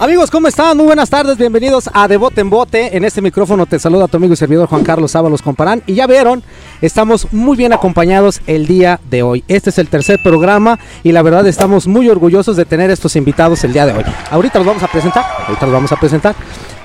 Amigos, ¿cómo están? Muy buenas tardes, bienvenidos a De Bote en Bote. En este micrófono te saluda tu amigo y servidor Juan Carlos Ábalos Comparán. Y ya vieron, estamos muy bien acompañados el día de hoy. Este es el tercer programa y la verdad estamos muy orgullosos de tener estos invitados el día de hoy. Ahorita los vamos a presentar, ahorita los vamos a presentar.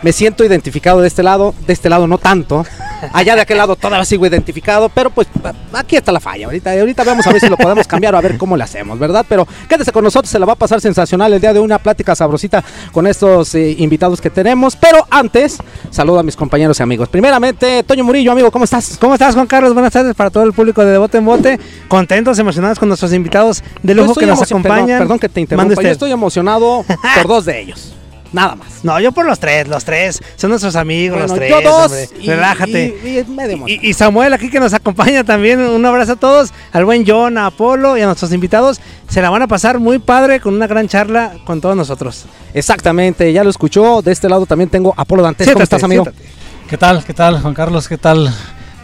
Me siento identificado de este lado, de este lado no tanto. Allá de aquel lado todavía sigo identificado, pero pues aquí está la falla. Ahorita, ahorita vamos a ver si lo podemos cambiar o a ver cómo le hacemos, ¿verdad? Pero quédese con nosotros, se la va a pasar sensacional el día de una plática sabrosita con estos eh, invitados que tenemos. Pero antes, saludo a mis compañeros y amigos. Primeramente, Toño Murillo, amigo, ¿cómo estás? ¿Cómo estás, Juan Carlos? Buenas tardes para todo el público de, de Bote en Bote. Contentos, emocionados con nuestros invitados de lujo que nos acompañan. Perdón, perdón que te interrumpa. Yo estoy emocionado por dos de ellos. Nada más. No, yo por los tres, los tres. Son nuestros amigos, Bueno, los tres. yo dos. y- Relájate. Y, y. Y, y Samuel aquí que nos acompaña también. Un abrazo a todos. Al buen John, a Apolo y a nuestros invitados. Se la van a pasar muy padre con una gran charla con todos nosotros. Exactamente, ya lo escuchó. De este lado también tengo a Apolo Dantes. ¿Cómo estás, amigo? siéntate. ¿Qué tal? ¿Qué tal, Juan Carlos? ¿Qué tal?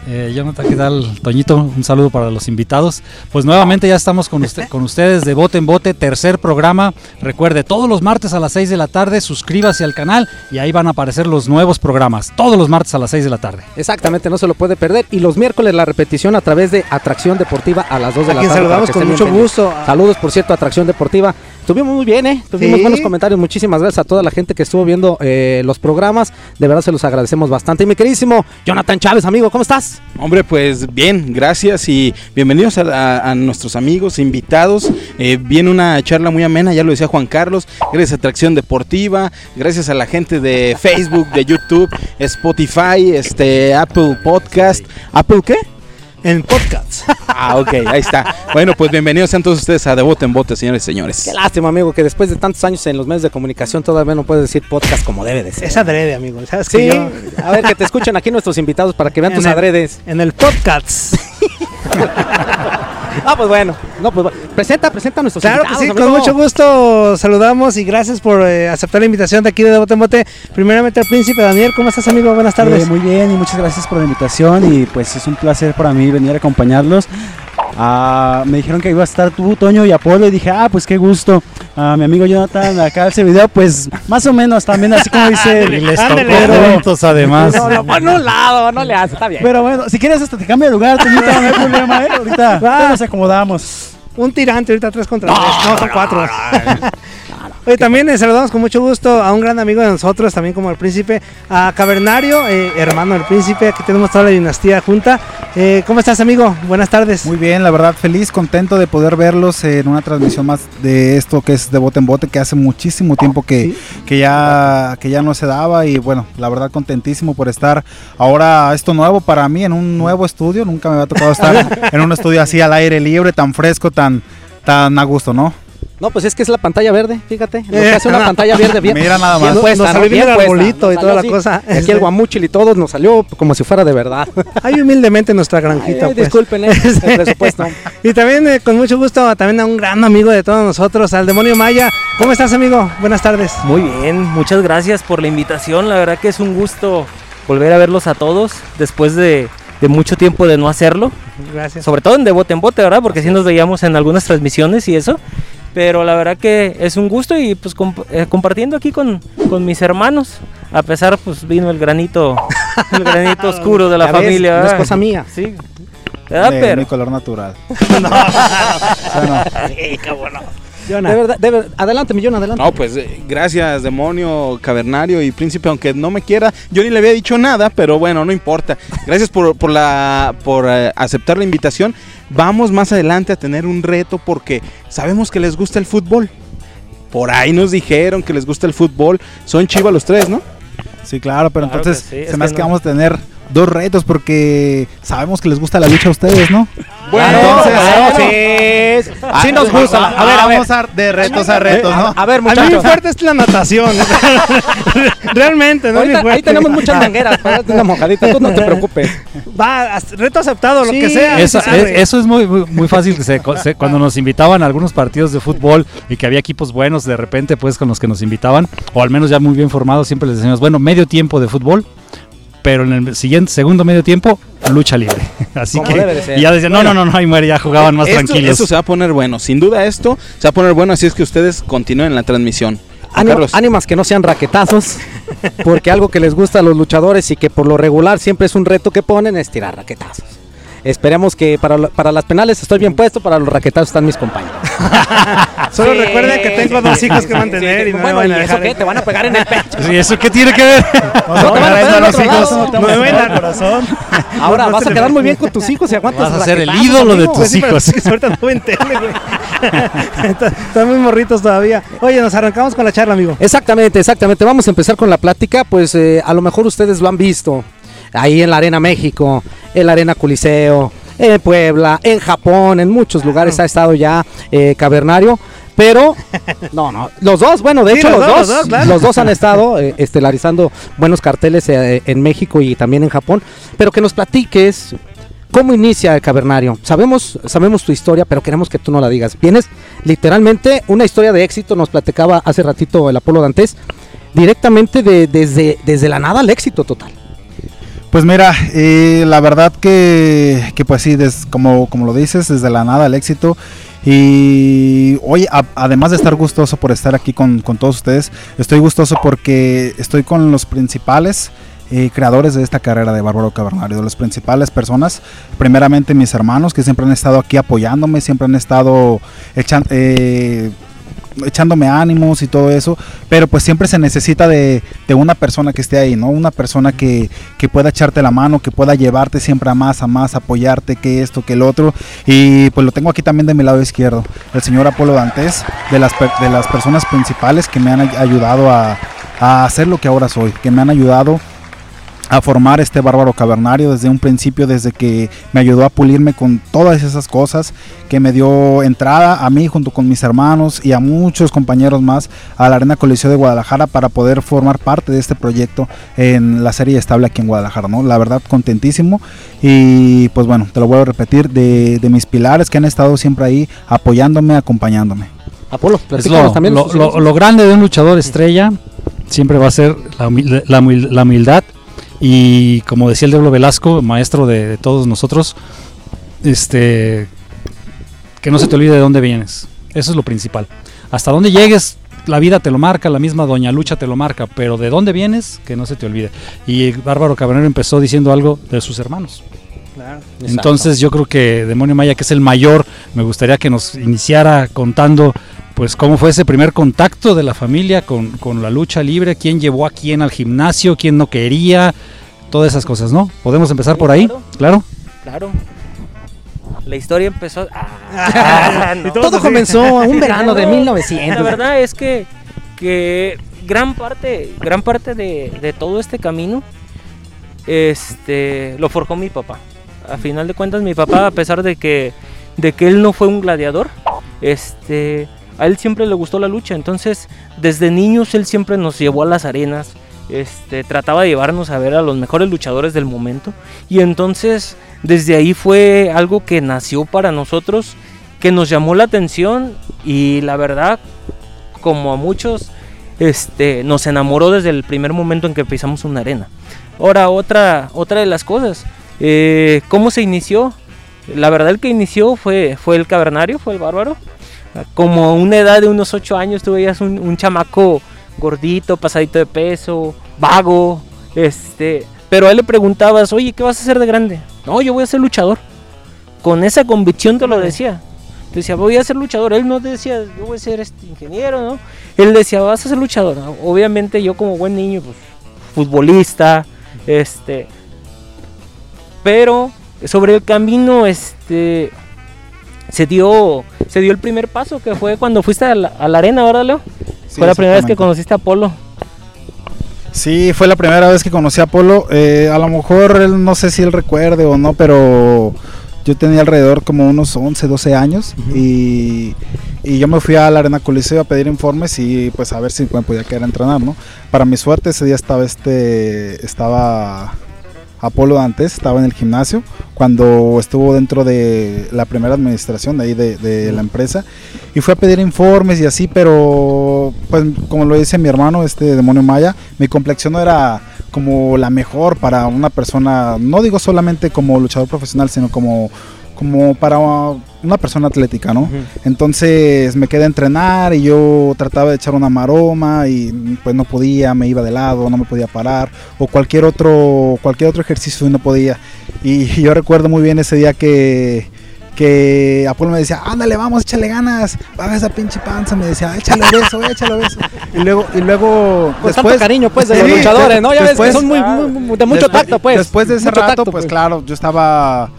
Eh, Jonathan, ¿qué tal? Toñito, un saludo para los invitados. Pues nuevamente ya estamos con, usted- con ustedes de Bote en Bote, tercer programa. Recuerde, todos los martes a las 6 de la tarde, suscríbase al canal y ahí van a aparecer los nuevos programas. Todos los martes a las 6 de la tarde. Exactamente, no se lo puede perder. Y los miércoles la repetición a través de Atracción Deportiva a las 2 de A la quien tarde. saludamos con mucho gusto. Saludos, por cierto, a Atracción Deportiva. Estuvimos muy bien, ¿eh? Tuvimos Sí. buenos comentarios. Muchísimas gracias a toda la gente que estuvo viendo eh, los programas. De verdad se los agradecemos bastante. Y mi queridísimo Jonathan Chávez, amigo, ¿cómo estás? Hombre, pues bien, gracias y bienvenidos a, a- a nuestros amigos invitados. Eh, viene una charla muy amena, ya lo decía Juan Carlos, gracias a Atracción Deportiva, gracias a la gente de Facebook, de YouTube, Spotify, este Apple Podcast. ¿Apple qué? En podcasts. Ah, ok, ahí está. Bueno, pues bienvenidos sean todos ustedes a De Bote en Bote, señores y señores. Qué lástima, amigo, que después de tantos años en los medios de comunicación todavía no puedes decir podcast como debe de ser. es adrede, amigo. ¿Sabes Sí, que yo- a ver que te escuchen aquí nuestros invitados para que vean En tus el- adredes. En el podcast. Ah, pues bueno. No, pues bueno. presenta, presenta a nuestros Claro que sí, amigo. con mucho gusto saludamos y gracias por eh, aceptar la invitación de aquí de Bote en Bote. Primeramente al príncipe Daniel, ¿cómo estás amigo? Buenas tardes. Eh, muy bien y muchas gracias por la invitación y pues es un placer para mí venir a acompañarlos. Ah, me dijeron que iba a estar tú, Toño y Apolo y dije, ah, pues qué gusto. Ah, mi amigo Jonathan acá ese video, pues más o menos también así como dice él. les tocó juntos además. No, lo pone a un lado, no le hace, está bien. Pero bueno, si quieres hasta te cambio de lugar, Toñito, no hay problema, ¿eh? Ahorita nos acomodamos. Un tirante ahorita tres contra tres. No, son cuatro. Oye, también eh, saludamos con mucho gusto a un gran amigo de nosotros, también como el príncipe, a Cavernario, eh, hermano del príncipe. Aquí tenemos toda la dinastía junta. Eh, ¿Cómo estás, amigo? Buenas tardes. Muy bien, la verdad feliz, contento de poder verlos en una transmisión más de esto que es de bote en bote, que hace muchísimo tiempo que, que, ya, que ya no se daba y bueno, la verdad contentísimo por estar ahora esto nuevo para mí en un nuevo estudio, nunca me había tocado estar en un estudio así al aire libre, tan fresco, tan, tan a gusto, ¿no? No, pues es que es la pantalla verde, fíjate. Nos Eh, hace una pantalla verde bien. Mira nada más. bien Nos- puesta, nos ¿no? salió bien el arbolito nos y toda la así. cosa. Aquí el guamuchil y todo nos salió como si fuera de verdad. Hay humildemente nuestra granjita. ay, pues. disculpen, eh, el presupuesto. Y también eh, con mucho gusto también a un gran amigo de todos nosotros, al demonio Maya. ¿Cómo estás, amigo? Buenas tardes. Muy bien, muchas gracias por la invitación. La verdad que es un gusto volver a verlos a todos después de, de mucho tiempo de no hacerlo. Gracias. Sobre todo en de bote en bote, ¿verdad? Porque sí nos veíamos en algunas transmisiones y eso. Pero la verdad que es un gusto y pues comp- eh, compartiendo aquí con, con mis hermanos. A pesar, pues vino el granito, el granito oscuro de la Ya ves, familia. no es cosa mía. Sí. De Pero mi color natural. De verdad, de ver- adelante, millón, adelante. No, pues eh, gracias, demonio, cavernario y príncipe, aunque no me quiera, yo ni le había dicho nada, pero bueno, no importa. Gracias por, por la, por eh, aceptar la invitación. Vamos más adelante a tener un reto porque sabemos que les gusta el fútbol. Por ahí nos dijeron que les gusta el fútbol. Son chivas los tres, ¿no? Sí, claro, pero Claro que entonces sí, es se me hace que que vamos a tener dos retos porque sabemos que les gusta la lucha a ustedes, ¿no? Bueno, entonces, claro, sí, sí nos gusta. A ver, a ver. Vamos a de retos a retos, ¿no? A ver, A mí mi muchachos. fuerte es la natación. Realmente, no es mi Ahorita, fuerte. ahí tenemos muchas mangueras para darte una mojadita. Tú no te preocupes. Va, reto aceptado, lo que sea. Eso, es- eso es muy, muy, muy fácil. que se- se- cuando nos invitaban a algunos partidos de fútbol y que había equipos buenos de repente, pues con los que nos invitaban, o al menos ya muy bien formados, siempre les decíamos, bueno, medio tiempo de fútbol, pero en el siguiente segundo medio tiempo lucha libre. Así Como que ya decían, no, no, no, no, ahí muere, ya jugaban más Esto- tranquilos. Esto se va a poner bueno. Sin duda esto se va a poner bueno, así es que ustedes continúen la transmisión. Ánimo- Carlos. ánimas que no sean raquetazos, porque algo que les gusta a los luchadores y que por lo regular siempre es un reto que ponen es tirar raquetazos. Esperemos que para, lo- para las penales estoy bien puesto, para los raquetazos están mis compañeros. Solo Sí, recuerden que tengo dos hijos que sí, mantener sí, y no me bueno, ¿y eso qué? Te van a pegar en el pecho. Sí, ¿Eso qué tiene que ver? No, te van a pegar en los hijos, no No me ven corazón. Ahora No vas a quedar muy bien con tus hijos y aguantas Vas a ser el ídolo de tus hijos. ahorita no me Están muy morritos todavía. Oye, nos arrancamos con la charla, amigo. Exactamente, exactamente. Vamos a empezar con la plática. Pues eh, a lo mejor ustedes lo han visto ahí en la Arena México, en la Arena Coliseo, en Puebla, en Japón, en muchos lugares ha estado ya eh, Cavernario. Pero, no, no, los dos, bueno, de Sí, hecho los los, dos, dos, los dos, claro. los dos han estado eh, estelarizando buenos carteles eh, en México y también en Japón. Pero que nos platiques cómo inicia el Cavernario. Sabemos, sabemos tu historia, pero queremos que tú no la digas. Vienes literalmente una historia de éxito, nos platicaba hace ratito el Apolo Dantes, directamente de, desde, desde la nada al éxito total. Pues mira, eh, la verdad que, que pues sí, como, como lo dices, desde la nada al éxito. Y hoy, además de estar gustoso por estar aquí con, con todos ustedes, estoy gustoso porque estoy con los principales eh, creadores de esta carrera de Bárbaro Cavernario, las principales personas. Primeramente mis hermanos que siempre han estado aquí apoyándome, siempre han estado echan- eh, echándome ánimos y todo eso, pero pues siempre se necesita de, de una persona que esté ahí, ¿no? Una persona que, que pueda echarte la mano, que pueda llevarte siempre a más, a más, apoyarte, que esto, que el otro. Y pues lo tengo aquí también de mi lado izquierdo, el señor Apolo Dantes, de las, de las personas principales que me han ay- ayudado a, a hacer lo que ahora soy, que me han ayudado a formar este bárbaro cavernario desde un principio, desde que me ayudó a pulirme con todas esas cosas, que me dio entrada a mí junto con mis hermanos y a muchos compañeros más a la Arena Coliseo de Guadalajara para poder formar parte de este proyecto en la serie estable aquí en Guadalajara, ¿no? La verdad contentísimo y pues bueno, te lo vuelvo a repetir, de, de mis pilares que han estado siempre ahí apoyándome, acompañándome. Apolo, Es lo, también. lo- grande de un luchador estrella siempre va a ser la, humil- la humil- la humildad y como decía el Diablo Velasco, maestro de, de todos nosotros, este que no se te olvide de dónde vienes. Eso es lo principal. Hasta dónde llegues, la vida te lo marca, la misma Doña Lucha te lo marca, pero de dónde vienes, que no se te olvide. Y Bárbaro Cabernero empezó diciendo algo de sus hermanos. Entonces yo creo que Demonio Maya, que es el mayor, me gustaría que nos iniciara contando pues cómo fue ese primer contacto de la familia con, con la lucha libre, quién llevó a quién al gimnasio, quién no quería, todas esas cosas, ¿no? ¿Podemos empezar Sí, por ahí? claro. Claro. La historia empezó. Ah, no. Todo comenzó un verano de No, 1900. La verdad es que, que gran parte, gran parte de, de todo este camino este, lo forjó mi papá. A final de cuentas, mi papá, a pesar de que, de que él no fue un gladiador, este, a él siempre le gustó la lucha. Entonces, desde niños, él siempre nos llevó a las arenas. Este, trataba de llevarnos a ver a los mejores luchadores del momento. Y entonces, desde ahí fue algo que nació para nosotros, que nos llamó la atención y la verdad, como a muchos, este, nos enamoró desde el primer momento en que pisamos una arena. Ahora, otra, otra de las cosas, eh, ¿cómo se inició? La verdad, el que inició fue, fue el cavernario, fue el bárbaro. Como a una edad de unos 8 años, tú veías un, un chamaco gordito, pasadito de peso, vago, este, pero a él le preguntabas, oye, ¿qué vas a hacer de grande? No, yo voy a ser luchador. Con esa convicción te lo decía. Te decía, voy a ser luchador. Él no decía, yo voy a ser este ingeniero, ¿no? Él decía, vas a ser luchador. ¿no? Obviamente yo como buen niño, pues, futbolista, este... Pero sobre el camino, este... Se dio, se dio el primer paso, que fue cuando fuiste a la, a la arena, ¿verdad, Leo? Sí, fue la primera vez que conociste a Polo. Sí, fue la primera vez que conocí a Polo. Eh, a lo mejor él no sé si él recuerde o no, pero yo tenía alrededor como unos 11, 12 años y, y yo me fui a la Arena Coliseo a pedir informes y pues a ver si me podía quedar a entrenar, ¿no? Para mi suerte ese día estaba este estaba Apolo antes, estaba en el gimnasio cuando estuvo dentro de la primera administración de ahí de, de la empresa y fue a pedir informes y así, pero pues como lo dice mi hermano, este demonio Maya, mi complexión no era como la mejor para una persona, no digo solamente como luchador profesional, sino como, como para una persona atlética, ¿no? Entonces me quedé a entrenar y yo trataba de echar una maroma y pues no podía, me iba de lado, no me podía parar o cualquier otro cualquier otro ejercicio y no podía. Y yo recuerdo muy bien ese día que que Apolo me decía, ándale, vamos, échale ganas, baja esa pinche panza, me decía, échale beso, échale beso. Y luego, y luego Con después, tanto cariño, pues, de Sí, los luchadores, ¿no? Ya ves después- que son muy, muy- de mucho después- tacto, pues. Después de ese rato, tacto, pues, claro, yo estaba,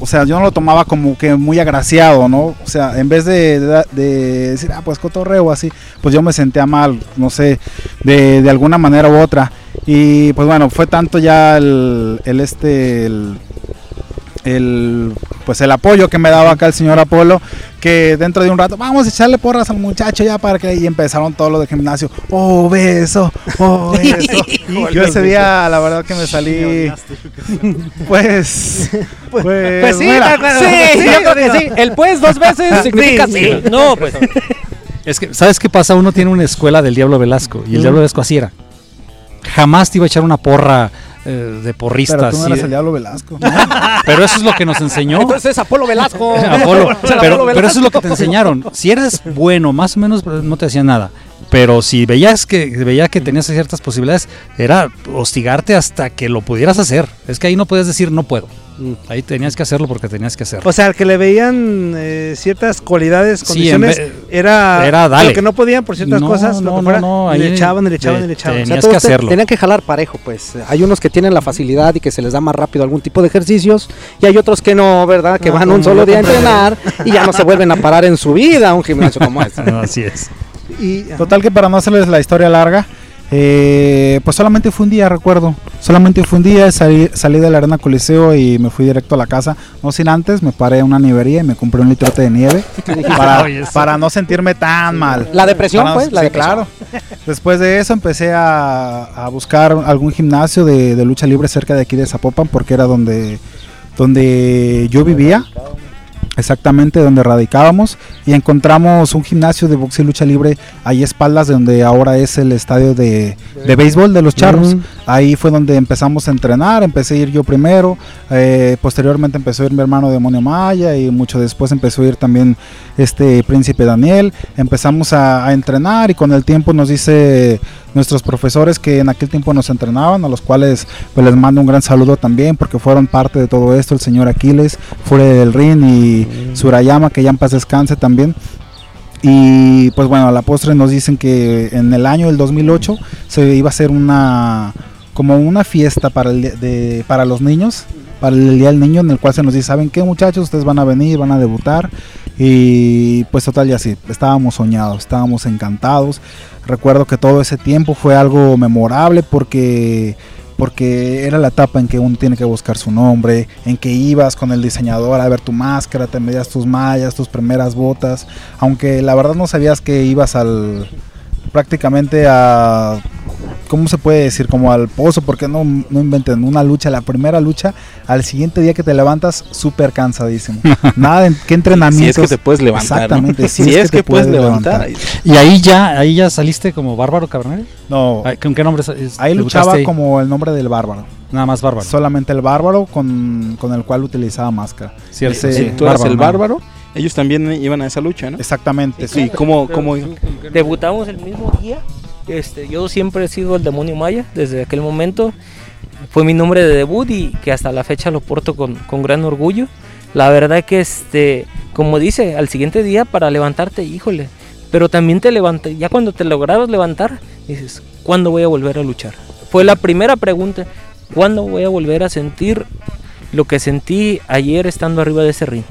o sea, yo no lo tomaba como que muy agraciado, ¿no? O sea, en vez de, de- de decir, ah, pues cotorreo así, pues yo me sentía mal, no sé, de, de alguna manera u otra. Y pues bueno, fue tanto ya el, este, el, pues el apoyo que me daba acá el señor Apolo, que dentro de un rato, vamos a echarle porras al muchacho ya para que, y empezaron todo lo de gimnasio, oh, beso, oh, beso. Yo ese día, la verdad que me salí, pues, pues, Pues sí, mira, claro, sí, yo creo que sí. El pues dos veces significa sí. Sí, no, pues Es que, ¿sabes qué pasa? Uno tiene una escuela del Diablo Velasco y el Diablo Velasco así era. Jamás te iba a echar una porra eh, de porrista. pero tú no eras el diablo Velasco. Pero eso es lo que nos enseñó. Entonces es Apolo Velasco. Apolo. Pero, Apolo pero eso es lo que Velasco. te enseñaron. Si eras bueno, más o menos no te hacían nada. Pero si veías que veía que tenías ciertas posibilidades, era hostigarte hasta que lo pudieras hacer. Es que ahí no puedes decir no puedo. Mm. Ahí tenías que hacerlo porque tenías que hacerlo. O sea, al que le veían eh, ciertas cualidades, condiciones, era, era dale. lo que no podían por ciertas No, cosas, lo no, que no, fuera, no, y le ahí echaban, le echaban, le echaban. te- O sea, Tenías todos que te- hacerlo. Tenían que jalar parejo, pues. Hay unos que tienen la facilidad y que se les da más rápido algún tipo de ejercicios y hay otros que no, ¿verdad? Que Ah, van un solo día a entrenar y ya no se vuelven a parar en su vida a un gimnasio como este. Así es. Y, Total que para no hacerles la historia larga, eh, pues solamente fue un día, recuerdo. Solamente fue un día, salí, salí de la arena coliseo y me fui directo a la casa. No sin antes, me paré en una nievería y me compré un litrote de nieve para, para no sentirme tan mal. La depresión, no- pues, la sí, depresión. claro. Después de eso empecé a, a buscar algún gimnasio de, de lucha libre cerca de aquí de Zapopan porque era donde, donde yo vivía. Exactamente donde radicábamos y encontramos un gimnasio de boxeo y lucha libre ahí a espaldas de donde ahora es el estadio de, de béisbol de los charros. Ahí fue donde empezamos a entrenar, empecé a ir yo primero, eh, posteriormente empezó a ir mi hermano Demonio Maya y mucho después empezó a ir también este Príncipe Daniel. Empezamos a, a entrenar y con el tiempo nos dice nuestros profesores que en aquel tiempo nos entrenaban, a los cuales pues les mando un gran saludo también porque fueron parte de todo esto, el señor Aquiles, fuera del ring y Surayama, que ya en paz descanse también. Y pues bueno, a la postre nos dicen que en el año del 2008 se iba a hacer una como una fiesta para el, de, para los niños, para el día del niño en el cual se nos dice, ¿saben qué muchachos? Ustedes van a venir, van a debutar y pues total y así, estábamos soñados, estábamos encantados. Recuerdo que todo ese tiempo fue algo memorable porque porque era la etapa en que uno tiene que buscar su nombre, en que ibas con el diseñador a ver tu máscara, te medías tus mallas, tus primeras botas, aunque la verdad no sabías que ibas al prácticamente a ¿cómo se puede decir? Como al pozo, porque no, no inventen una lucha, la primera lucha, al siguiente día que te levantas, súper cansadísimo. Nada de qué Si entrenamiento. es que te puedes levantar. ¿no? Exactamente, si si es es que que, te puedes puedes levantar. levantar. Y ahí ya, ahí ya saliste como bárbaro cabrón. No, ¿Con qué nombre? es- ahí luchaba ahí? como el nombre del bárbaro. Nada más bárbaro. Solamente el bárbaro con, con el cual utilizaba máscara. Cierto, ese- Si sí, tú eras el ¿no? bárbaro, ellos también iban a esa lucha, ¿no? Exactamente. Sí, ¿cómo, cómo debutamos el mismo día. Este, yo siempre he sido el demonio maya desde aquel momento. Fue mi nombre de debut y que hasta la fecha lo porto con, con gran orgullo. La verdad que este, como dice, al siguiente día para levantarte, híjole, pero también te levantas, ya cuando te lograbas levantar, dices, ¿cuándo voy a volver a luchar? Fue la primera pregunta, ¿cuándo voy a volver a sentir lo que sentí ayer estando arriba de ese ring?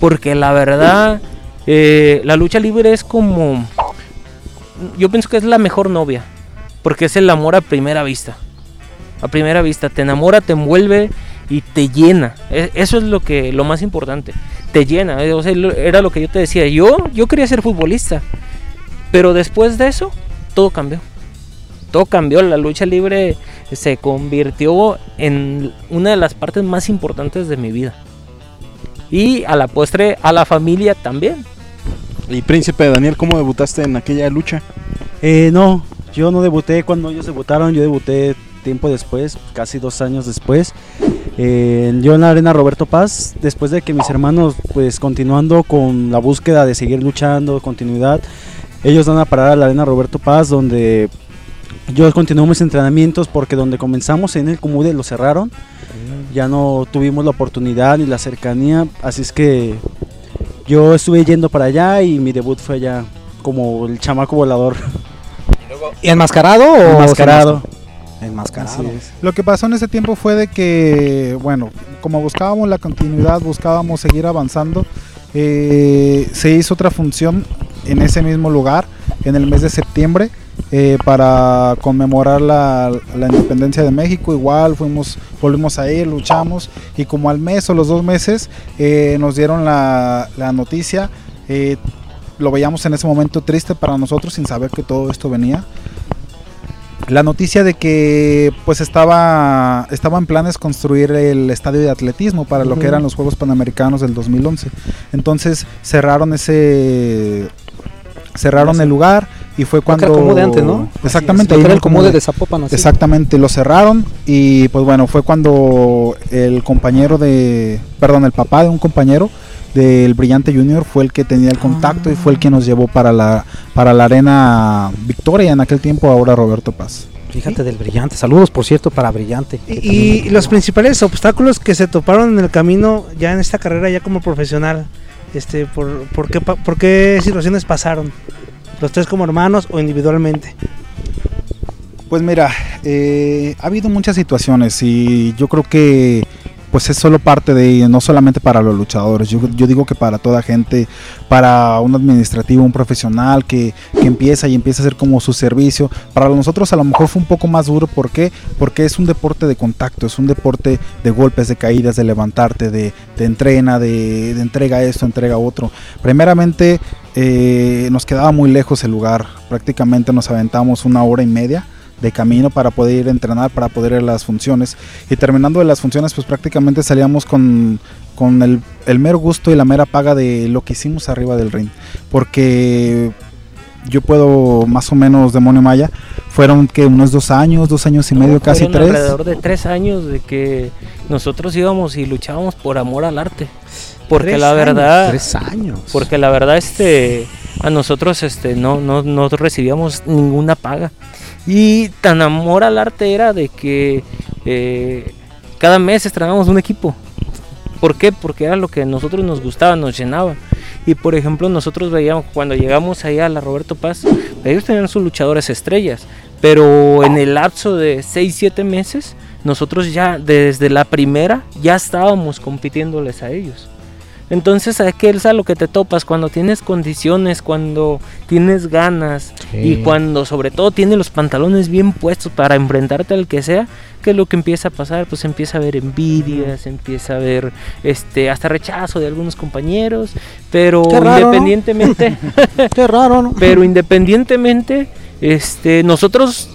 Porque la verdad, eh, la lucha libre es como, yo pienso que es la mejor novia, porque es el amor a primera vista. A primera vista, te enamora, te envuelve y te llena. E- Eso es lo que lo más importante. Te llena. eh, era lo que yo te decía. Yo, yo quería ser futbolista, pero después de eso, todo cambió. Todo cambió. La lucha libre se convirtió en una de las partes más importantes de mi vida. Y a la postre, a la familia también. Y Príncipe Daniel, ¿cómo debutaste en aquella lucha? Eh, no, yo no debuté cuando ellos debutaron, yo debuté tiempo después, casi dos años después, eh, yo en la arena Roberto Paz, después de que mis hermanos, pues continuando con la búsqueda de seguir luchando, continuidad, ellos van a parar a la arena Roberto Paz, donde yo continué mis entrenamientos, porque donde comenzamos en el Comude lo cerraron, ya no tuvimos la oportunidad ni la cercanía, así es que yo estuve yendo para allá y mi debut fue allá como el chamaco volador. ¿Y enmascarado o Enmascarado. Enmascarado. Lo que pasó en ese tiempo fue de que, bueno, como buscábamos la continuidad, buscábamos seguir avanzando, eh, se hizo otra función en ese mismo lugar en el mes de septiembre eh, para conmemorar la, la independencia de México. Igual fuimos, volvimos a ir, luchamos y como al mes o los dos meses eh, nos dieron la, la noticia. eh, lo veíamos en ese momento triste para nosotros sin saber que todo esto venía la noticia de que pues estaba estaba en planes construir el estadio de atletismo para lo que eran los Juegos Panamericanos del 2011. Entonces cerraron ese cerraron el lugar y fue cuando era Comude antes, ¿no? Exactamente, ahí era el Comude. de Zapopan. así. Exactamente, lo cerraron y pues bueno, fue cuando el compañero de, perdón, el papá de un compañero del Brillante Junior fue el que tenía el contacto y fue el que nos llevó para la para la arena Victoria en aquel tiempo, ahora Roberto Paz. Fíjate del Brillante. Saludos, por cierto, para Brillante. Y, y los principales obstáculos que se toparon en el camino ya en esta carrera ya como profesional, este, por, por, qué, por qué situaciones pasaron? Los tres como hermanos o individualmente. Pues mira, eh, ha habido muchas situaciones y yo creo que pues es solo parte de, no solamente para los luchadores, yo, yo digo que para toda gente, para un administrativo, un profesional que, empieza y empieza a hacer como su servicio, para nosotros a lo mejor fue un poco más duro, ¿por qué? Porque es un deporte de contacto, es un deporte de golpes, de caídas, de levantarte, de, de entrena, de entrega esto, entrega otro. Primeramente eh, nos quedaba muy lejos el lugar, prácticamente nos aventamos una hora y media de camino para poder ir a entrenar, para poder ir a las funciones. Y terminando de las funciones, pues prácticamente salíamos con, con el, el mero gusto y la mera paga de lo que hicimos arriba del ring. Porque yo puedo más o menos, Demonio Maya, fueron que unos dos años, dos años y medio, casi Fueron tres. alrededor de tres años de que nosotros íbamos y luchábamos por amor al arte. Porque Tres la años, verdad, Tres años. porque la verdad, este, a nosotros, este, no, no, no recibíamos ninguna paga. Y tan amor al arte era de que eh, cada mes estrenábamos un equipo. ¿Por qué? Porque era lo que a nosotros nos gustaba, nos llenaba. Y por ejemplo, nosotros veíamos cuando llegamos ahí a la Roberto Paz, ellos tenían sus luchadores estrellas, pero en el lapso de 6, 7 meses, nosotros ya desde la primera ya estábamos compitiéndoles a ellos. Entonces, aquí es a lo que te topas cuando tienes condiciones, cuando tienes ganas y cuando sobre todo tienes los pantalones bien puestos para enfrentarte al que sea, ¿qué es lo que empieza a pasar? Pues empieza a haber envidias, empieza a haber este hasta rechazo de algunos compañeros, pero Qué raro, ¿no? independientemente Qué raro, ¿no? pero independientemente, este, nosotros,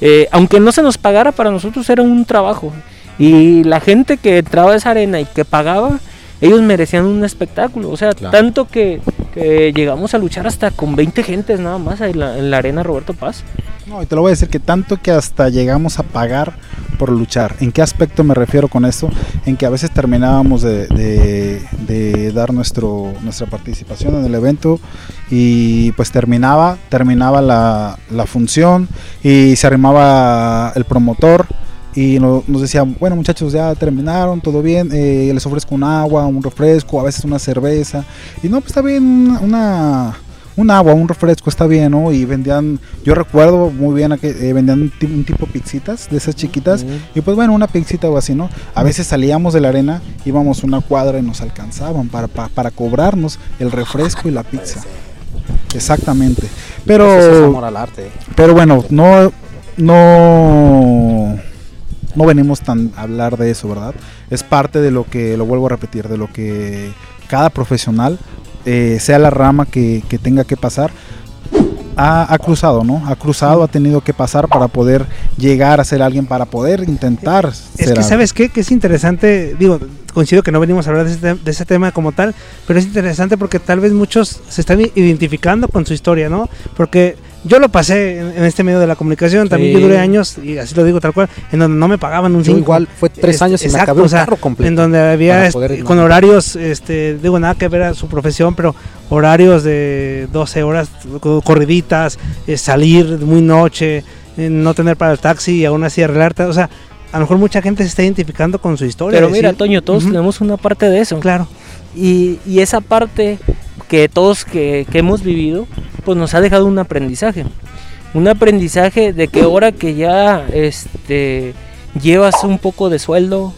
eh, aunque no se nos pagara, para nosotros era un trabajo. Y la gente que entraba a esa arena y que pagaba, ellos merecían un espectáculo. O sea, Claro. tanto que, que llegamos a luchar hasta con 20 gentes nada más en la, en la arena Roberto Paz. No, y te lo voy a decir que tanto que hasta llegamos a pagar por luchar. ¿En qué aspecto me refiero con esto? En que a veces terminábamos de, de- de dar nuestro, nuestra participación en el evento y pues terminaba, terminaba la, la función y se arrimaba el promotor y no- nos decía, bueno muchachos, ya terminaron, todo bien, eh, les ofrezco un agua, un refresco, a veces una cerveza. Y no, pues está bien, una, un agua, un refresco, está bien, ¿no? Y vendían, yo recuerdo muy bien a que eh, vendían un, un tipo pixitas, de esas chiquitas. Y pues bueno, una pixita o así, ¿no? A veces salíamos de la arena, íbamos una cuadra y nos alcanzaban para, para, para cobrarnos el refresco y la pizza. Exactamente. Eso es Pero, amor al arte. pero bueno, no, no, no venimos tan a hablar de eso, ¿verdad? Es parte de lo que, lo vuelvo a repetir, de lo que cada profesional, eh, sea la rama que, que tenga que pasar, ha, ha cruzado, ¿no? Ha cruzado, ha tenido que pasar para poder llegar a ser alguien, para poder intentar Es ser que. ¿sabes qué? Que es interesante, digo, coincido que no venimos a hablar de ese, de ese tema como tal, pero es interesante porque tal vez muchos se están identificando con su historia, ¿no? Porque yo lo pasé en, en este medio de la comunicación, también Sí. yo duré años, y así lo digo tal cual, en donde no me pagaban un Yo 5. igual fue tres Este, años me exacto, un carro completo. en donde había este, poder- con horarios, este, digo nada que ver a su profesión, pero horarios de 12 horas co- corriditas, eh, salir muy noche, eh, no tener para el taxi y aún así arreglarte, o sea, a lo mejor mucha gente se está identificando con su historia. Pero mira, decir, Toño, todos tenemos una parte de eso. claro, Y, y esa parte que todos que, que hemos vivido, pues nos ha dejado un aprendizaje. Un aprendizaje de que ahora que ya este, llevas un poco de sueldo,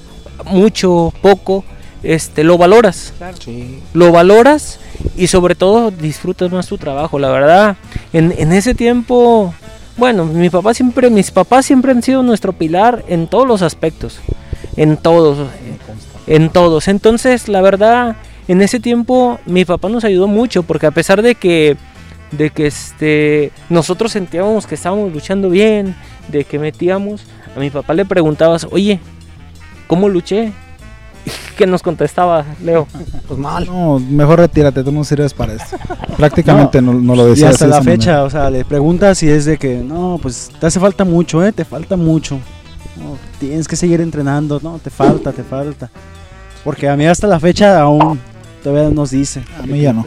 mucho, poco, este, lo valoras. Sí. Lo valoras y sobre todo disfrutas más tu trabajo. La verdad, en, en ese tiempo, bueno, mi papá siempre, mis papás siempre han sido nuestro pilar en todos los aspectos. En todos en todos. Entonces, la verdad, en ese tiempo mi papá nos ayudó mucho porque a pesar de que de que este nosotros sentíamos que estábamos luchando bien, de que metíamos, a mi papá le preguntabas, "Oye, ¿cómo luché?" ¿Qué nos contestaba Leo? Pues mal. No, mejor retírate, tú no sirves para esto. Prácticamente no, no lo Y decía hasta de la fecha, manera. o sea, le preguntas y es de que, no, pues te hace falta mucho, ¿eh? Te falta mucho. No, tienes que seguir entrenando, no, te falta, te falta. Porque a mí hasta la fecha aún todavía nos dice. A mí ya no.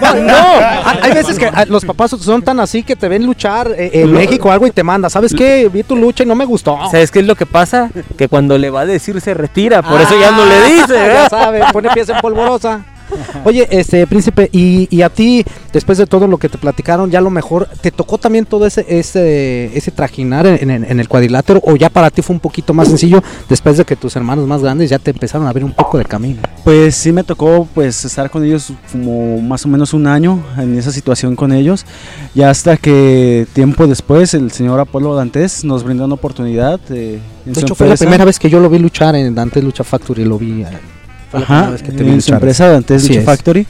No, no. Hay veces que ah, los papás son tan así que te ven luchar eh, en México algo y te manda. ¿Sabes qué? Vi tu lucha y no me gustó. ¿Sabes qué es lo que pasa? Que cuando le va a decir se retira, por eso ya no le dice, ya sabe, pone pies en polvorosa. Oye, este príncipe, y, y a ti, después de todo lo que te platicaron, ya a lo mejor te tocó también todo ese ese, ese trajinar en, en- en el cuadrilátero, o ya para ti fue un poquito más sencillo después de que tus hermanos más grandes ya te empezaron a ver un poco de camino. Pues sí me tocó pues estar con ellos como más o menos un año en esa situación con ellos. Y hasta que tiempo después el señor Apolo Dantes nos brindó una oportunidad. eh, en De hecho, fue la primera vez que yo lo vi luchar en Dantes Lucha Factory, lo vi. eh, Fue la Ajá, primera vez que te vi en su empresa Dantes Así Lucha es. Factory.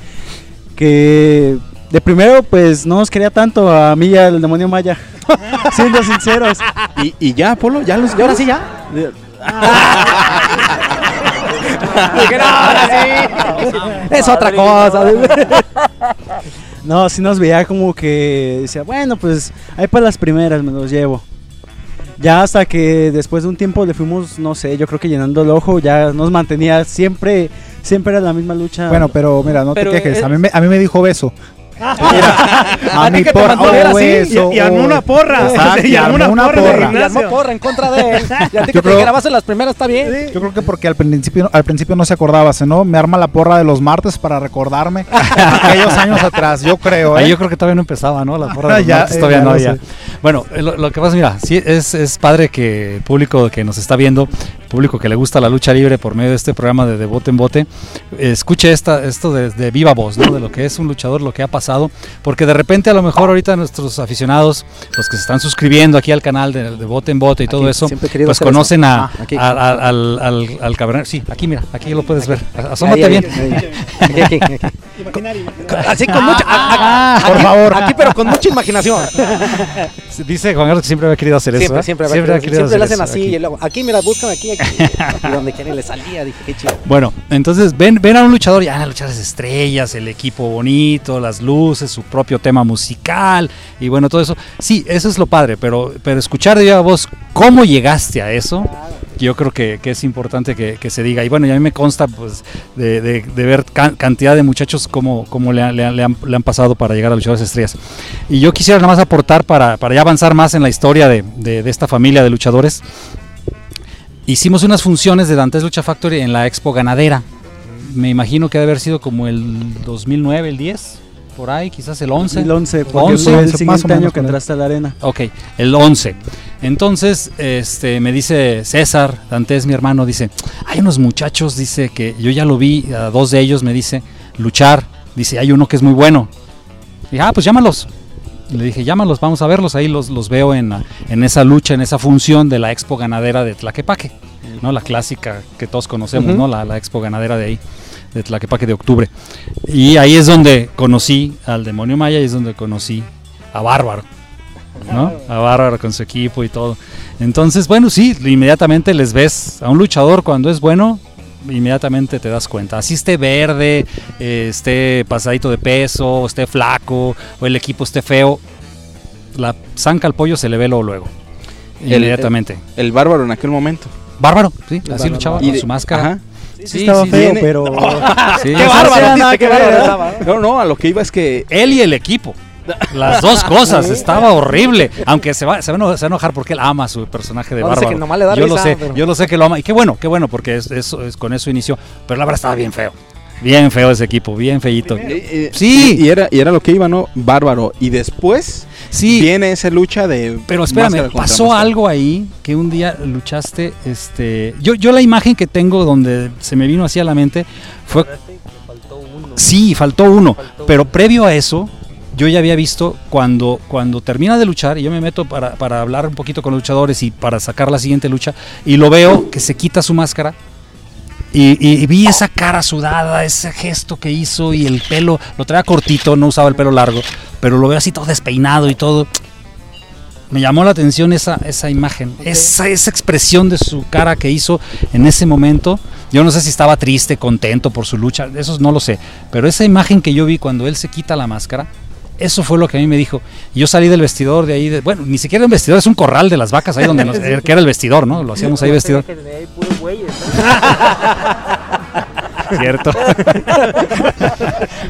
Que de primero pues no nos quería tanto a mí y al demonio Maya. Siendo sinceros. Y, y ya, Polo, ya los. ¿Y ahora sí ya? De- Dije, no, ahora sí. Es otra cosa. No, sí nos veía como que decía, bueno, pues ahí para las primeras me los llevo. Ya hasta que después de un tiempo le fuimos, no sé, yo creo que llenando el ojo, ya nos mantenía siempre, siempre era la misma lucha. Bueno, pero mira, no Pero, te quejes. A mí, me, a mí me dijo beso. Mira, a así, beso, y, y armó una porra, Exacto, y armó una, porra, de porra. Y armó porra en contra de él. Y a ti que Yo te creo- grabas en las primeras está bien. Yo creo que porque al principio, al principio no se acordaba, ¿no? Me arma la porra de los martes para recordarme aquellos años atrás, yo creo, ¿eh? Ahí yo creo que todavía no empezaba, ¿no? La porra de los Ya, martes todavía ya no sé. Bueno, eh, lo, lo que pasa, mira, sí es, es padre que el público que nos está viendo, público que le gusta la lucha libre por medio de este programa de, de bote en bote, escuche esta, esto de, de viva voz, ¿no? De lo que es un luchador, lo que ha pasado, porque de repente a lo mejor ahorita nuestros aficionados, los que se están suscribiendo aquí al canal de, de bote en bote y todo Aquí, eso, siempre pues conocen eso. a, Ah, a- a- al, al, al cavernario. Sí, aquí mira, aquí lo puedes ver. Asómate Ahí, ahí, bien. Así con mucha. a- a- por aquí- favor. Aquí, pero con mucha imaginación. Dice Juan Carlos que siempre había querido hacer eso. Siempre, ¿eh? siempre, siempre, ha siempre, querido le hacer hacen eso así. aquí. Y luego, aquí, mira, búscame aquí. aquí. Y donde quiera y le salía. Dije, qué chido. Bueno, entonces ven, ven a un luchador, ya luchar las estrellas, el equipo bonito, las luces, su propio tema musical y bueno, todo eso. Sí, eso es lo padre, pero, pero escuchar de viva voz cómo llegaste a eso, yo creo que, es importante que, se diga. Y bueno, y a mí me consta pues de, ver can- cantidad de muchachos cómo, cómo le han pasado para llegar a luchadores estrellas. Y yo quisiera nada más aportar para, para ya avanzar más en la historia de, de- de esta familia de luchadores. Hicimos unas funciones de Dantes Lucha Factory en la Expo Ganadera. Me imagino que debe haber sido como el 2009, el 10, por ahí, quizás el 11. 2011, porque 11, fue el siguiente año que entraste a la arena. Ok, el 11. Entonces, este, me dice César, Dantes, mi hermano, dice, hay unos muchachos, dice que yo ya lo vi, a dos de ellos me dice, luchar, dice, hay uno que es muy bueno. Dije, ah, pues llámalos. Le dije, llámalos, vamos a verlos, ahí los, los veo en, en esa lucha, en esa función de la Expo Ganadera de Tlaquepaque, ¿no? La clásica que todos conocemos, Ujú. ¿no? La, la Expo Ganadera de ahí, de Tlaquepaque de octubre. Y ahí es donde conocí al demonio Maya y es donde conocí a Bárbaro. ¿no? A Bárbaro con su equipo y todo. Entonces, bueno, sí, inmediatamente les ves a un luchador cuando es bueno, inmediatamente te das cuenta. Así esté verde, eh, esté pasadito de peso, esté flaco, o el equipo esté feo, la zanca al pollo se le ve luego, luego. El- Inmediatamente. El bárbaro en aquel momento. Bárbaro, sí, así bárbaro. luchaba con de- su máscara. Ajá. Sí, estaba feo, viene- pero... Sí. ¡Qué bárbaro! que qué bárbaro estaba. No, no, a lo que iba es que Él y el equipo. Las dos cosas, estaba horrible. Aunque se va, se va a enojar porque él ama a su personaje de No, bárbaro. yo lo sé, pero- yo lo sé que lo ama. Y qué bueno, qué bueno, porque es, es- es- con eso inició. Pero la verdad estaba bien feo. Bien feo ese equipo, bien feíto. Eh, eh, Sí. Y, y era, y era lo que iba, ¿no? Bárbaro. Y después Sí, viene esa lucha de. Pero espérame, pasó máscara. algo ahí que un día luchaste, este, yo, yo la imagen que tengo donde se me vino así a la mente fue, sí, faltó uno, pero previo a eso, yo ya había visto cuando, cuando termina de luchar y yo me meto para, para hablar un poquito con los luchadores y para sacar la siguiente lucha y lo veo que se quita su máscara y, y- y vi esa cara sudada, ese gesto que hizo y el pelo, lo traía cortito, no usaba el pelo largo, pero lo veo así todo despeinado y todo. Me llamó la atención esa, esa imagen, esa, esa expresión de su cara que hizo en ese momento. Yo no sé si estaba triste, contento por su lucha, eso no lo sé, pero esa imagen que yo vi cuando él se quita la máscara, eso fue lo que a mí me dijo. Yo salí del vestidor de ahí, de- bueno, ni siquiera un vestidor, es un corral de las vacas ahí donde nos- eh, que era el vestidor, ¿no? Lo hacíamos ahí vestidor. Cierto.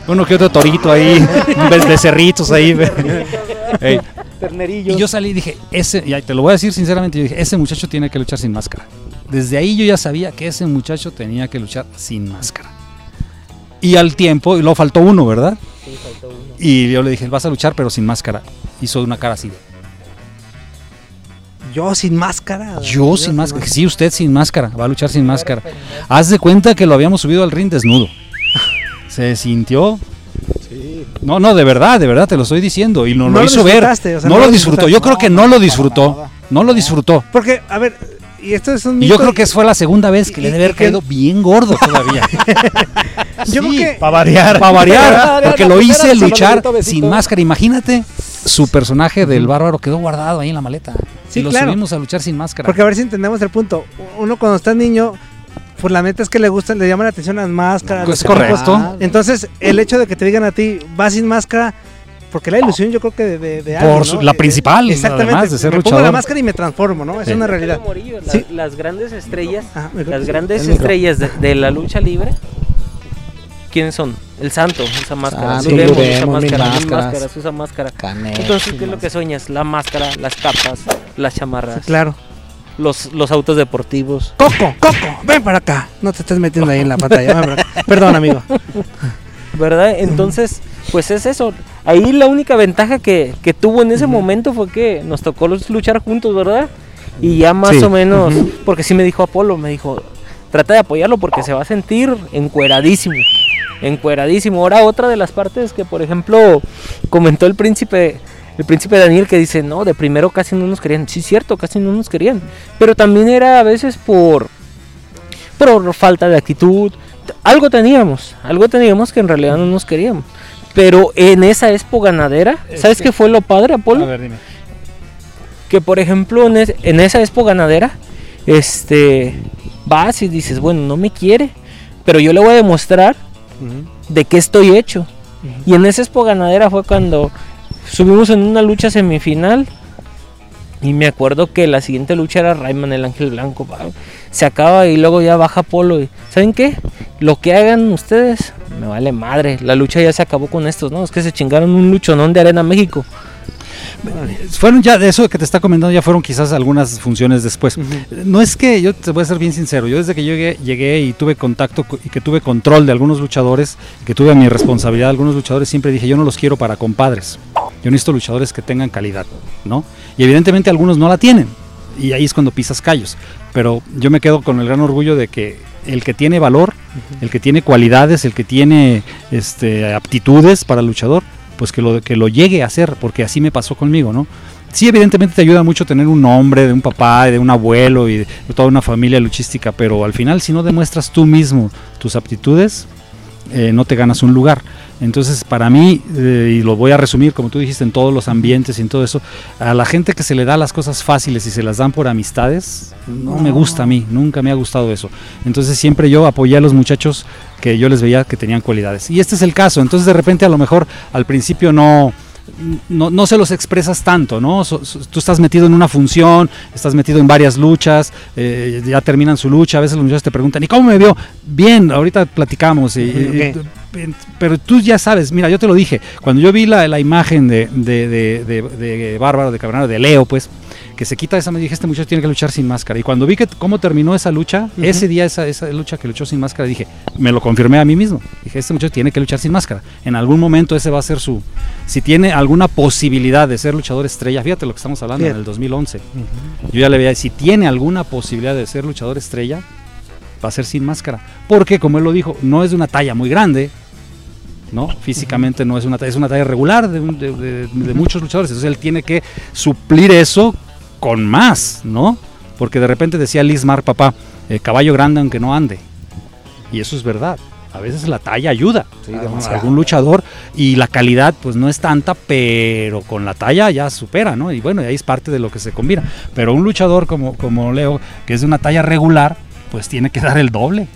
Uno que otro torito ahí, becerritos ahí. Ey, Ternerillos. y yo salí y dije, ese, y te lo voy a decir sinceramente, yo dije, ese muchacho tiene que luchar sin máscara. Desde ahí yo ya sabía que ese muchacho tenía que luchar sin máscara. Y al tiempo, y luego faltó uno, ¿verdad? Y yo le dije, vas a luchar pero sin máscara. Hizo una cara así. de, Yo sin máscara. Yo sin máscara. Sí, usted sin máscara. Va a luchar sin máscara. Haz de cuenta que lo habíamos subido al ring desnudo. Se sintió. No, no, de verdad, de verdad, te lo estoy diciendo. Y no, No lo lo hizo ver. o sea, no, lo disfrutó. Yo creo que no lo disfrutó. No lo disfrutó. Porque, a ver, y esto es un Y yo creo que fue la segunda vez que y- le debe haber que- caído bien gordo todavía. Yo creo que- Para variar. Para variar, porque lo hice primera luchar sin máscara. Imagínate, su personaje del bárbaro quedó guardado ahí en la maleta. Sí, y lo claro. subimos a luchar sin máscara. Porque a ver si entendemos el punto. Uno cuando está niño, pues la neta es que le gusta, le llama la atención las máscaras. Es los correcto. Entonces, el hecho de que te digan a ti, vas sin máscara, porque la ilusión yo creo que de, de, de Por alguien, su- ¿no? la principal, exactamente. además de ser me pongo la luchador. máscara y me transformo, ¿no? Es Sí. una realidad. Morillo, la- Sí. Las grandes estrellas, Ajá, creo las sí. grandes estrellas de, de la lucha libre, ¿quiénes son? El santo usa máscara, Santo, Blue Demon Blue usa máscara, máscaras usa máscara. Entonces, ¿qué es lo que sueñas? La máscara, las capas, las chamarras, Claro. los, los autos deportivos. Coco, Coco, ven para acá. No te estés metiendo ahí en la pantalla. Perdón, amigo. ¿verdad? Entonces, pues es eso. Ahí la única ventaja que, que tuvo en ese momento fue que nos tocó luchar juntos, ¿verdad? Y ya más Sí. o menos, porque sí me dijo Apolo, me dijo, trata de apoyarlo porque se va a sentir encueradísimo. Encueradísimo. Ahora otra de las partes que, por ejemplo, comentó el príncipe, el príncipe Daniel que dice, no, de primero casi no nos querían. Sí, cierto, casi no nos querían. Pero también era a veces por, por falta de actitud. Algo teníamos, algo teníamos que en realidad no nos queríamos. Pero en esa expo ganadera, ¿sabes qué fue lo padre, Apolo? A ver, dime. que por ejemplo en, es- en esa expo ganadera, este, vas y dices, bueno, no me quiere, pero yo le voy a demostrar de qué estoy hecho. Y en esa expo ganadera fue cuando subimos en una lucha semifinal. Y me acuerdo que la siguiente lucha era Rayman el Ángel Blanco. Se acaba y luego ya baja Polo. Y, ¿Saben qué? Lo que hagan ustedes, me vale madre. La lucha ya se acabó con estos, ¿no? Es que se chingaron un luchonón de Arena México. Fueron ya, eso que te está comentando, ya fueron quizás algunas funciones después. No es que, yo te voy a ser bien sincero, yo desde que yo llegué, llegué y tuve contacto co- y que tuve control de algunos luchadores, que tuve mi responsabilidad de algunos luchadores, siempre dije, yo no los quiero para compadres. Yo necesito luchadores que tengan calidad, ¿no? Y evidentemente algunos no la tienen. Y ahí es cuando pisas callos. Pero yo me quedo con el gran orgullo de que el que tiene valor, el que tiene cualidades, el que tiene este, aptitudes para luchador, pues que lo, que lo llegue a hacer, porque así me pasó conmigo, ¿no? Sí, evidentemente te ayuda mucho tener un nombre de un papá, de un abuelo y de toda una familia luchística, pero al final si no demuestras tú mismo tus aptitudes, eh, no te ganas un lugar. Entonces, para mí, eh, y lo voy a resumir, como tú dijiste, en todos los ambientes y en todo eso, a la gente que se le da las cosas fáciles y se las dan por amistades, no me gusta a mí, nunca me ha gustado eso. Entonces, siempre yo apoyé a los muchachos que yo les veía que tenían cualidades. Y este es el caso. Entonces, de repente, a lo mejor al principio no no, no, se los expresas tanto, ¿no? So, so, tú estás metido en una función, estás metido en varias luchas, eh, ya terminan su lucha, a veces los muchachos te preguntan, ¿y cómo me vio? Bien, ahorita platicamos, y, Okay. y- pero tú ya sabes, mira, yo te lo dije, cuando yo vi la, la imagen de, de, de, de- de Bárbaro, de Cabrera, de Leo, pues, que se quita esa, me dije, este muchacho tiene que luchar sin máscara. Y cuando vi que cómo terminó esa lucha, ese día, esa, esa lucha que luchó sin máscara, dije, me lo confirmé a mí mismo. Dije, este muchacho tiene que luchar sin máscara. En algún momento ese va a ser su... Si tiene alguna posibilidad de ser luchador estrella, fíjate lo que estamos hablando Bien. en el 2011. Yo ya le veía, si tiene alguna posibilidad de ser luchador estrella, va a ser sin máscara. Porque, como él lo dijo, no es de una talla muy grande, ¿no? Físicamente no es una talla, es una talla regular de, un- de- de- de muchos luchadores. Entonces él tiene que suplir eso con más, ¿no? Porque de repente decía Liz Mar, papá, eh, caballo grande aunque no ande. Y eso es verdad. A veces la talla ayuda Sí, a demasiado. algún luchador y la calidad pues no es tanta, pero con la talla ya supera, ¿no? Y bueno, ahí es parte de lo que se combina. Pero un luchador como, como Leo, que es de una talla regular, pues tiene que dar el doble.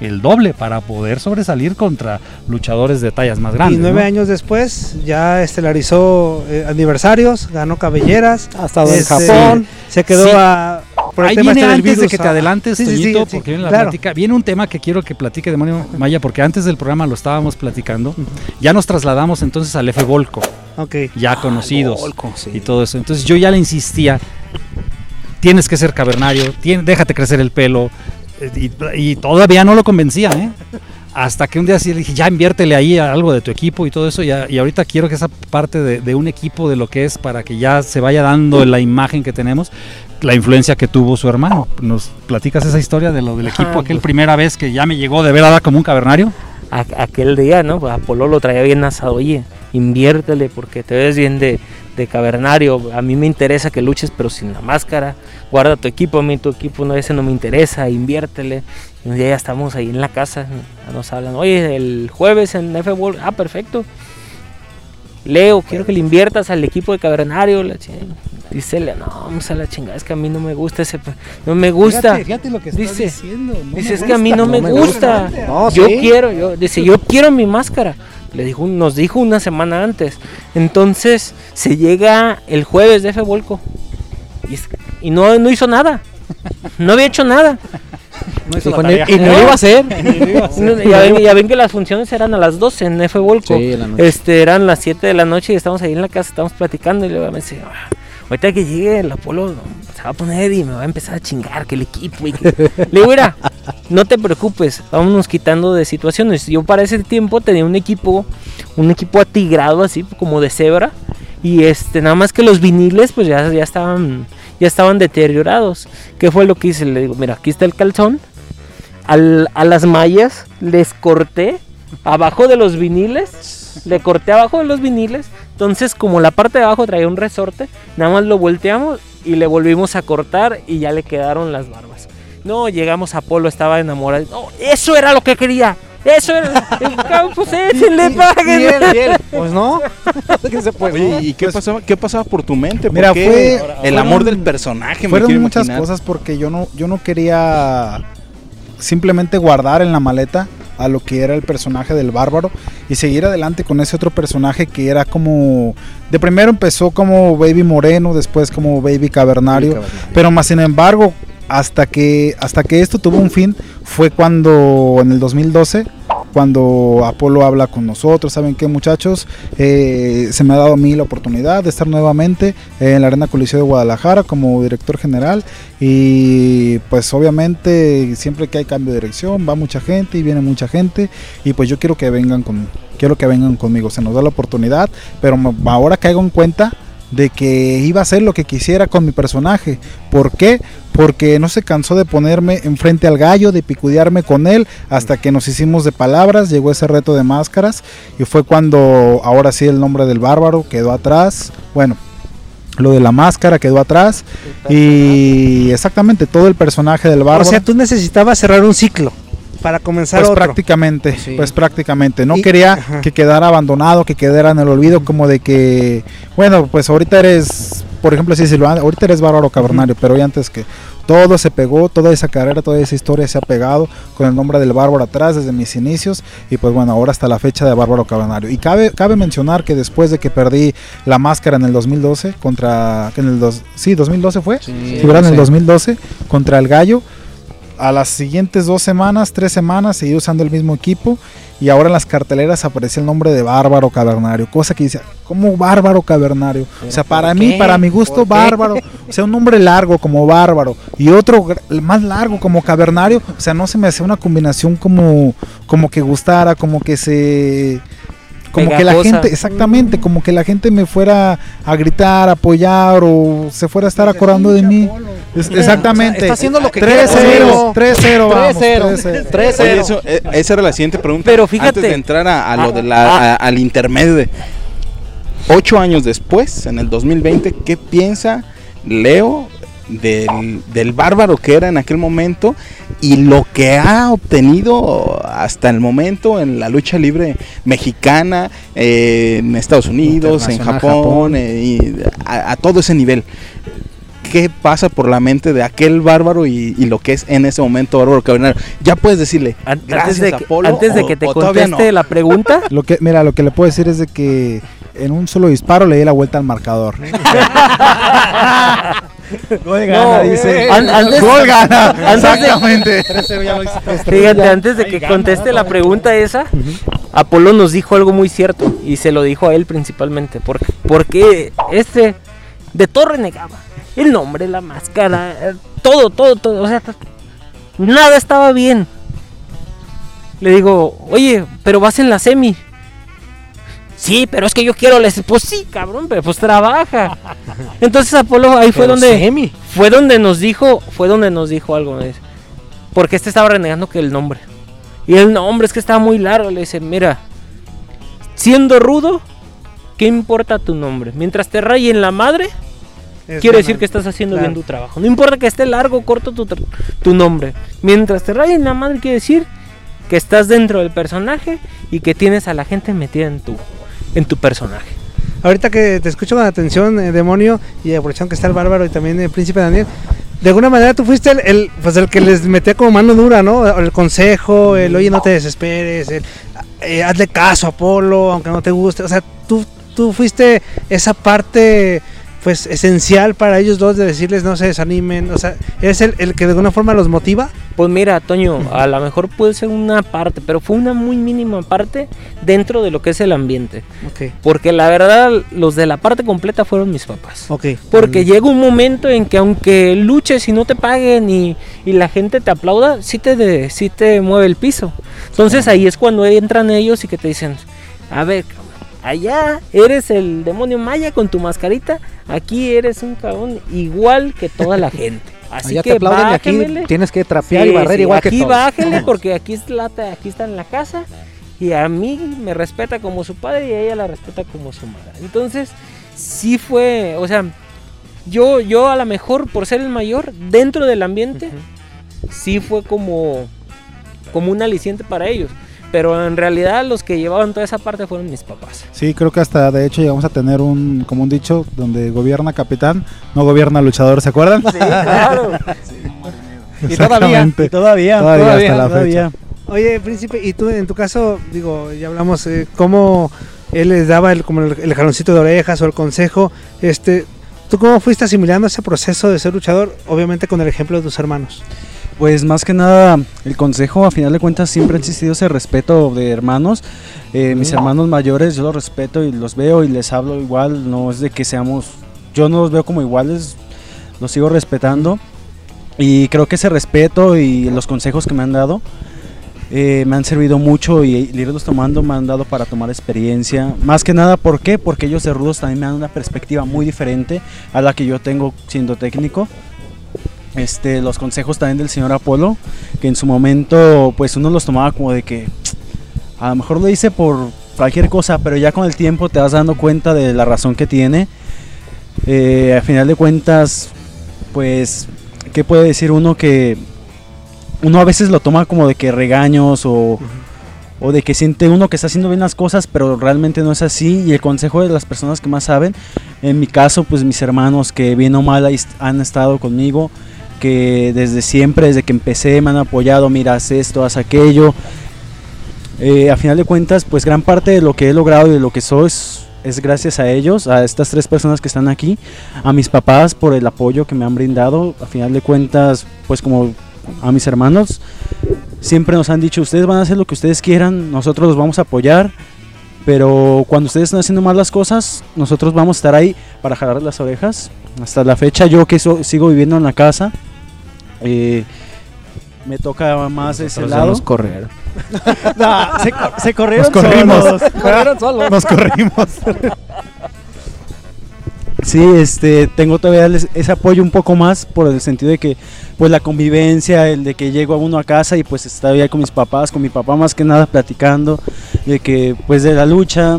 El doble para poder sobresalir contra luchadores de tallas más grandes. y nueve ¿no? años después ya estelarizó eh, aniversarios, ganó cabelleras. Ha estado en este, Japón. Se quedó Sí. a. por el Ahí tema viene este antes de virus, que te adelantes, Sí, sí, sí, Toñito, sí, porque viene la claro. plática. Viene un tema que quiero que platique Demonio Maya, porque antes del programa lo estábamos platicando. Ya nos trasladamos entonces al F Volco, Ok. ya conocidos Volco, sí. y todo eso. Entonces yo ya le insistía, tienes que ser cavernario, tien- déjate crecer el pelo. Y, y todavía no lo convencía, ¿eh? Hasta que un día sí le dije, ya inviértele ahí a algo de tu equipo y todo eso. Y, a- y ahorita quiero que esa parte de, de un equipo, de lo que es, para que ya se vaya dando la imagen que tenemos, la influencia que tuvo su hermano. ¿Nos platicas esa historia de lo del equipo, aquel pues. primera vez que ya me llegó de ver a dar como un cavernario? Aquel día, ¿no? Pues Apolo lo traía bien asado. Oye, inviértele porque te ves bien de, de cavernario. A mí me interesa que luches, pero sin la máscara. Guarda tu equipo, a mí tu equipo no, ese no me interesa, inviértele. Y ya estamos ahí en la casa, nos hablan, oye, el jueves en F World, ah, perfecto. Leo, quiero que le inviertas al equipo de cavernario. Dice, no, vamos a la chingada, es que a mí no me gusta ese, no me gusta. Fíjate, fíjate lo que estás Dice- diciendo. no Dice, es que a mí gusta". no, me, me gusta. gusta. No, yo sí. quiero, yo, dice, yo quiero mi máscara. Le dijo, nos dijo una semana antes. Entonces, se llega el jueves de F Volco. Y, es- y no, no hizo nada. No había hecho nada. No él- y no iba a hacer. No, ya, ven, ya ven que las funciones eran a las 12 en F Volco. Sí, en la noche. Este, eran las 7 de la noche y estamos ahí en la casa, estamos platicando y luego me dice, "Ah, ahorita que llegue el Apolo se va a poner y me va a empezar a chingar que el equipo y que... Le digo, mira, no te preocupes, vámonos quitando de situaciones. Yo para ese tiempo tenía un equipo, un equipo atigrado así como de cebra y este, nada más que los viniles pues ya, ya estaban, ya estaban deteriorados. ¿Qué fue lo que hice? Le digo, mira, aquí está el calzón. Al- a las mallas les corté abajo de los viniles. Le corté abajo de los viniles. Entonces, como la parte de abajo traía un resorte, nada más lo volteamos y le volvimos a cortar y ya le quedaron las barbas. No, llegamos a Polo, estaba enamorado. No, eso era lo que quería. Eso era. Cabrón, pues échenle, paguen. Bien, bien. Pues no. ¿Qué se puede? Oye, ¿y qué pasaba, qué pasaba por tu mente? ¿Por Mira, qué fue- el fueron- amor del personaje. Fueron muchas imaginar. cosas porque yo no, yo no quería simplemente guardar en la maleta a lo que era el personaje del bárbaro y seguir adelante con ese otro personaje que era como de primero empezó como Baby Moreno, después como Baby Cavernario, pero más sin embargo hasta que hasta que esto tuvo un fin fue cuando en el 2012 cuando Apolo habla con nosotros, ¿saben qué muchachos? Eh, se me ha dado a mí la oportunidad de estar nuevamente en la Arena Coliseo de Guadalajara como director general y pues obviamente siempre que hay cambio de dirección va mucha gente y viene mucha gente y pues yo quiero que vengan con quiero que vengan conmigo, se nos da la oportunidad, pero ahora caigo en cuenta de que iba a hacer lo que quisiera con mi personaje. ¿Por qué? Porque no se cansó de ponerme enfrente al gallo, de picudearme con él, hasta que nos hicimos de palabras, llegó ese reto de máscaras, y fue cuando ahora sí el nombre del bárbaro quedó atrás. Bueno, lo de la máscara quedó atrás, y exactamente todo el personaje del bárbaro. O sea, tú necesitabas cerrar un ciclo. Para comenzar Pues otro. prácticamente, Sí. pues prácticamente. No Y- quería ajá. que quedara abandonado, que quedara en el olvido, como de que, bueno, pues ahorita eres, por ejemplo, decirlo, ah, ahorita eres bárbaro cavernario, pero hoy antes que todo se pegó, toda esa carrera, toda esa historia se ha pegado con el nombre del bárbaro atrás desde mis inicios y pues bueno, ahora hasta la fecha de bárbaro cavernario. Y cabe, cabe mencionar que después de que perdí la máscara en el 2012 contra, en el dos, sí, 2012 fue, Sí, Sí. En el sí. 2012 contra el Gallo. A las siguientes dos semanas, tres semanas, seguí usando el mismo equipo. Y ahora en las carteleras aparecía el nombre de Bárbaro Cavernario. Cosa que dice, ¿cómo Bárbaro Cavernario? O sea, para mí, qué? para mi gusto. Bárbaro. O sea, un nombre largo como Bárbaro. Y otro más largo como Cavernario. O sea, no se me hacía una combinación como, como que gustara, como que se... Como que la Pegajosa. gente, exactamente, como que la gente me fuera a gritar, apoyar o se fuera a estar acordando de mí. Es- exactamente. Está haciendo lo que 3-0, 3-0, vamos, 3-0. 3-0. 3-0. Oye, eso, eh, esa era la siguiente pregunta. Pero fíjate- Antes de entrar a, a lo de la, a- al intermedio ocho años después, en el 2020, ¿qué piensa Leo del, del bárbaro que era en aquel momento y lo que ha obtenido hasta el momento en la lucha libre mexicana, eh, en Estados Unidos, en Japón, Japón. eh, y a, a todo ese nivel? ¿Qué pasa por la mente de aquel bárbaro y, y lo que es en ese momento bárbaro cavernario? Ya puedes decirle, An- gracias antes de que, Apolo, antes de o- que te conteste no. la pregunta, Lo que, mira, lo que le puedo decir es de que en un solo disparo le di la vuelta al marcador. Gol No, dice. an- antes- Gol gana. antes de- Exactamente. fíjate, antes de que conteste la pregunta esa, Apolo nos dijo algo muy cierto y se lo dijo a él principalmente. Porque, porque este de todo renegaba. El nombre, la máscara, eh, todo, todo, todo. O sea, nada estaba bien. Le digo, oye, pero vas en la semi. Sí, pero es que yo quiero les Pues sí, cabrón, pero pues trabaja. Entonces Apolo ahí fue Pero donde semi. fue donde nos dijo, fue donde nos dijo algo. Porque este estaba renegando que el nombre. Y el nombre es que estaba muy largo. Le dice, mira, siendo rudo, ¿qué importa tu nombre? Mientras te rayen la madre, Es quiere decir que estás haciendo Claro. bien tu trabajo. No importa que esté largo o corto tu, tu nombre. Mientras te rayen la madre, quiere decir que estás dentro del personaje y que tienes a la gente metida en tu, en tu personaje. Ahorita que te escucho con atención, eh, demonio, y aprovechando que está el bárbaro y también el príncipe Daniel, de alguna manera tú fuiste el, pues el que les metía como mano dura, ¿no? El consejo, el oye, no te desesperes, el eh, hazle caso a Apolo, aunque no te guste. O sea, tú, tú fuiste esa parte pues esencial para ellos dos de decirles no se desanimen. O sea, eres el, el que de alguna forma los motiva. Pues mira, Toño, a lo mejor puede ser una parte, pero fue una muy mínima parte dentro de lo que es el ambiente. Ok, Porque la verdad, los de la parte completa fueron mis papás. ok. Porque Mm, llega un momento en que aunque luches y no te paguen y, y la gente te aplauda, sí te, de, sí te mueve el piso. Entonces ahí es cuando entran ellos y que te dicen, a ver, allá eres el demonio maya con tu mascarita, aquí eres un cabrón igual que toda la gente. Así Allá que te aplauden y aquí tienes que trapear y barrer sí, igual aquí que todos. bájenle porque aquí, es aquí está en la casa y a mí me respeta como su padre y a ella la respeta como su madre. Entonces, sí fue, o sea, yo, yo a lo mejor por ser el mayor dentro del ambiente, sí fue como, como un aliciente para ellos. Pero en realidad los que llevaban toda esa parte fueron mis papás. Sí, creo que hasta de hecho llegamos a tener un, como un dicho, donde gobierna capitán, no gobierna luchador, ¿se acuerdan? Sí, claro. Y todavía. Exactamente. Todavía, Todavía todavía, hasta la todavía. Oye, príncipe, y tú en tu caso, digo, ya hablamos eh, cómo él les daba el, como el, el jaloncito de orejas o el consejo. Este, ¿Tú cómo fuiste asimilando ese proceso de ser luchador? Obviamente con el ejemplo de tus hermanos. Pues más que nada, el consejo, a final de cuentas, siempre ha existido ese respeto de hermanos. Eh, mis hermanos mayores, yo los respeto y los veo y les hablo igual. No es de que seamos, yo no los veo como iguales, los sigo respetando. Y creo que ese respeto y los consejos que me han dado eh, me han servido mucho y, y irlos tomando me han dado para tomar experiencia. Más que nada, ¿por qué? Porque ellos de rudos también me dan una perspectiva muy diferente a la que yo tengo siendo técnico. Este, los consejos también del señor Apolo, que en su momento pues uno los tomaba como de que a lo mejor lo hice por cualquier cosa, pero ya con el tiempo te vas dando cuenta de la razón que tiene. Eh, a final de cuentas, pues, ¿qué puede decir uno que uno a veces lo toma como de que regaños o, o de que siente uno que está haciendo bien las cosas, pero realmente no es así. Y el consejo de las personas que más saben, en mi caso, pues mis hermanos que bien o mal han estado conmigo, que desde siempre, desde que empecé, me han apoyado, mira, haz esto, haz aquello. Eh, a final de cuentas, pues gran parte de lo que he logrado y de lo que soy es, gracias a ellos, a estas tres personas que están aquí, a mis papás por el apoyo que me han brindado. A final de cuentas, pues como a mis hermanos, siempre nos han dicho, ustedes van a hacer lo que ustedes quieran, nosotros los vamos a apoyar, pero cuando ustedes están haciendo mal las cosas, nosotros vamos a estar ahí para jalar las orejas. Hasta la fecha, yo que so- sigo viviendo en la casa, eh, me toca más ese ya lado. nos. No, se, co- se corrieron Nos corrimos. solos. Corrieron solos. Nos corrimos. Sí, este, tengo todavía ese apoyo un poco más por el sentido de que, pues la convivencia, el de que llego a uno a casa y pues estoy ahí con mis papás, con mi papá más que nada platicando, de que pues de la lucha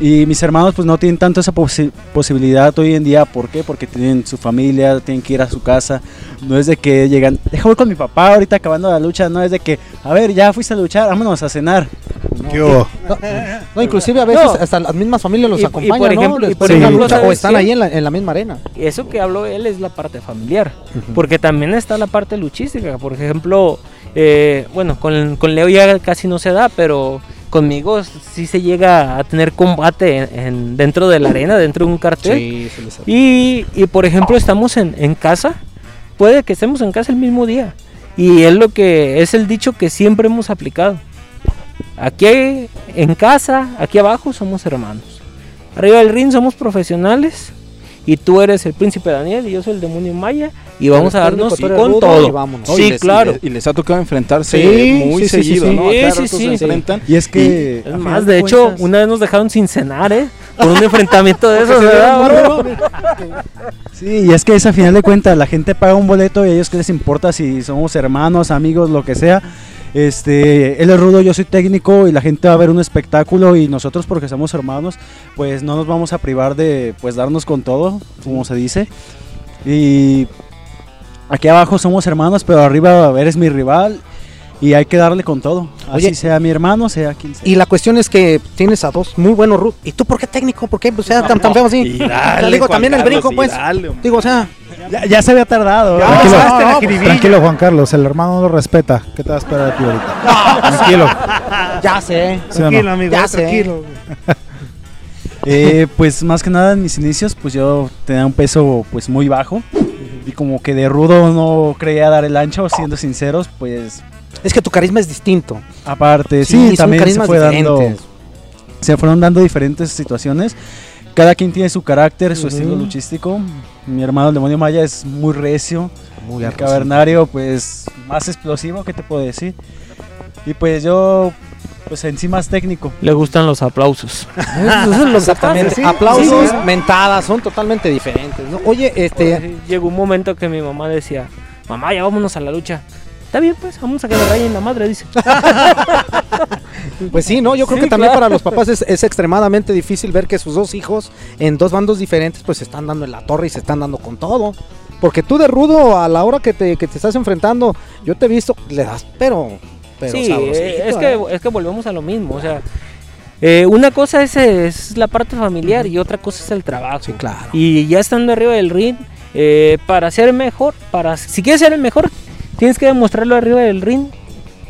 y mis hermanos pues no tienen tanto esa posi- posibilidad hoy en día, ¿por qué? Porque tienen su familia, tienen que ir a su casa, no es de que llegan, deja voy con mi papá ahorita acabando la lucha, no es de que, a ver, ya fuiste a luchar, vámonos a cenar. ¿Qué hubo? No, inclusive a veces No. hasta las mismas familias los Y- y acompañan, por ¿no? ejemplo- y por ejemplo, lucha, o ¿sabes están ahí en la, en la misma arena. Eso que habló él es la parte familiar, porque también está la parte luchística. Por ejemplo, eh, bueno, con, con Leo ya casi no se da, pero conmigo sí se llega a tener combate en, en- dentro de la arena, dentro de un cartel. Y, y, por ejemplo, estamos en, en casa, puede que estemos en casa el mismo día. Y es lo que es el dicho que siempre hemos aplicado. Aquí en casa, aquí abajo somos hermanos. Arriba del ring somos profesionales. Y tú eres el príncipe Daniel y yo soy el demonio Maya. Y vamos a darnos con todo. y vámonos. No, y Sí, les- claro. Y les, y les ha tocado enfrentarse Sí, muy sí, sí, sí, seguido, sí. ¿no? Sí, sí, sí. se enfrentan. Y es que... Es final más, de hecho, una vez nos dejaron sin cenar, ¿eh? Por un enfrentamiento de esos, ¿verdad? Sí, y es que es a final de cuentas, la gente paga un boleto y a ellos qué les importa si somos hermanos, amigos, lo que sea. Este, él es rudo, yo soy técnico y la gente va a ver un espectáculo y nosotros porque somos hermanos, pues no nos vamos a privar de pues darnos con todo, como se dice. Y aquí abajo somos hermanos, pero arriba eres mi rival y hay que darle con todo. Así Oye, sea mi hermano, sea quien sea. Y la cuestión es que tienes a dos muy buenos rudos. ¿Y tú por qué técnico? ¿Por qué pues, sea tan, tan feo así? O dale, digo, Juan también el brinco, pues. dale. Digo, o sea, Ya, ya se había tardado. ¿eh? Tranquilo, la no, jiribilla. tranquilo, Juan Carlos, el hermano no lo respeta. ¿Qué te va a esperar de ti ahorita? Tranquilo. ya sé. ¿sí o no? Tranquilo, amigo, Ya sé. tranquilo. Eh, pues más que nada en mis inicios, pues yo tenía un peso pues muy bajo y como que de rudo no creía dar el ancho, siendo sinceros, pues Es que tu carisma es distinto. aparte, Sí, sí, también se fue dando, se fueron dando diferentes situaciones. Cada quien tiene su carácter, su estilo Ujú. luchístico. Mi hermano el demonio Maya es muy recio, Muy el cavernario pues más explosivo, ¿qué te puedo decir? Y pues yo pues en sí más técnico. Le gustan los aplausos. Es Exactamente. pasa. Aplausos, Sí. mentadas, son totalmente diferentes. ¿no? Oye, este. Pues, llegó un momento que mi mamá decía, mamá, ya vámonos a la lucha. Está bien, pues, vamos a que le rayen la madre, dice. Pues sí, ¿no? Yo creo Sí, que también claro. para los papás es, es extremadamente difícil ver que sus dos hijos en dos bandos diferentes pues se están dando en la torre y se están dando con todo. Porque tú de rudo a la hora que te, que te estás enfrentando, yo te he visto, le das, pero... pero sí, eh, es, ¿eh? que, es que volvemos a lo mismo. O sea, eh, una cosa es, es la parte familiar y otra cosa es el trabajo. Sí, claro. Y ya estando arriba del ring, eh, para ser mejor, para si quieres ser el mejor, tienes que demostrarlo arriba del ring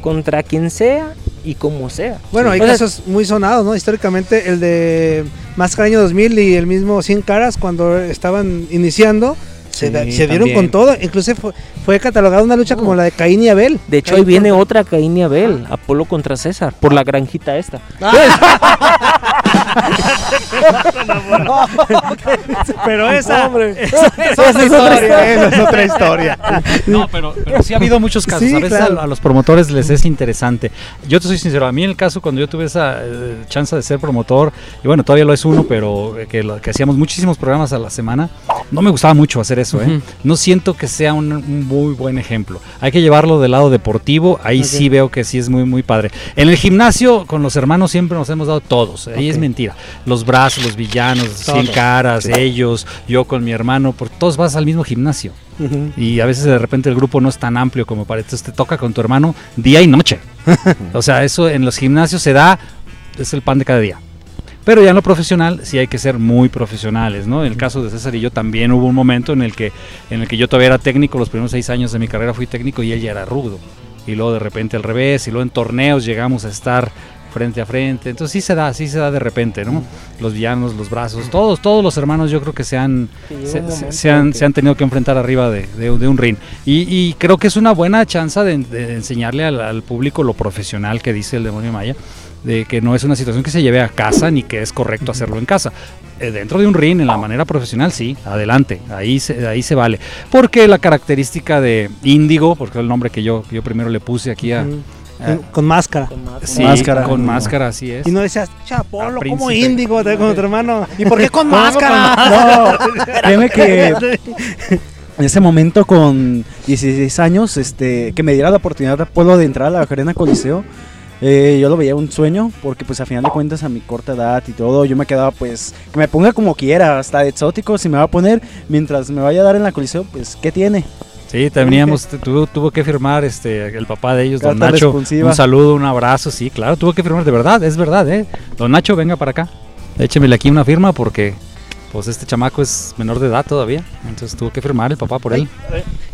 contra quien sea y como sea. Bueno, hay O sea, casos muy sonados, ¿no? Históricamente, el de Máscara Año 2000 y el mismo 100 Caras, cuando estaban iniciando, se, Sí, da- se dieron también. con todo. Incluso fue, fue catalogada una lucha como la de Caín y Abel. De hecho, Caín ahí viene contra- otra Caín y Abel, Apolo contra César, por la granjita esta. Pero esa. Esa es otra historia. Esa es otra historia. No, pero, pero sí ha habido muchos casos. Sí, a veces claro. a, a los promotores les es interesante. Yo te soy sincero, a mí en el caso cuando yo tuve esa eh, chance de ser promotor, y bueno, todavía lo es uno, pero eh, que, lo- que hacíamos muchísimos programas a la semana, no me gustaba mucho hacer eso. ¿eh? Ujú. No siento que sea un, un muy buen ejemplo. Hay que llevarlo del lado deportivo, ahí sí veo que sí es muy, muy padre. En el gimnasio, con los hermanos siempre nos hemos dado todos, ahí es Ok. mentira. Los brazos, los villanos, cien caras, ellos, amigos, yo con mi hermano, porque todos vas al mismo gimnasio. Y a veces de repente el grupo no es tan amplio como para entonces te toca con tu hermano día y noche. o sea, eso en los gimnasios se da, es el pan de cada día. Pero ya en lo profesional sí hay que ser muy profesionales, ¿no? En el caso de César y yo también hubo un momento en el que, en el que yo todavía era técnico, los primeros seis años de mi carrera fui técnico y él ya era rudo. Y luego de repente al revés, y luego en torneos llegamos a estar frente a frente. Entonces sí se da, sí se da de repente, ¿no? Los villanos, los brazos, todos, todos los hermanos yo creo que se han, se, se- se han, se han tenido que enfrentar arriba de, de- de un ring. Y, y creo que es una buena chance de, de enseñarle al, al público lo profesional que dice el demonio maya, de que no es una situación que se lleve a casa ni que es correcto hacerlo en casa. Eh, Dentro de un ring, en la manera profesional, sí, adelante, ahí se, ahí se vale. Porque la característica de índigo, porque es el nombre que yo, que yo primero le puse aquí a... Con, con máscara. Sí, Máscara. con máscara, así es. Y no decías, chapolo, como índigo te- con tu hermano. ¿Y por qué con ¿Cómo máscara? No, créeme que en ese momento con 16 años, este, que me diera la oportunidad de Apolo de entrar a la Arena Coliseo, eh, yo lo veía un sueño, porque pues a final de cuentas a mi corta edad y todo, yo me quedaba pues, que me ponga como quiera, hasta exótico, si me va a poner, mientras me vaya a dar en la Coliseo, pues, ¿qué tiene? Sí, teníamos, tuvo, tuvo que firmar este, el papá de ellos, don Nacho. responsiva. Un saludo, un abrazo, sí, claro, tuvo que firmar, de verdad, es verdad, ¿eh? Don Nacho, venga para acá. Échemele aquí una firma porque, pues, este chamaco es menor de edad todavía. Entonces tuvo que firmar el papá por él.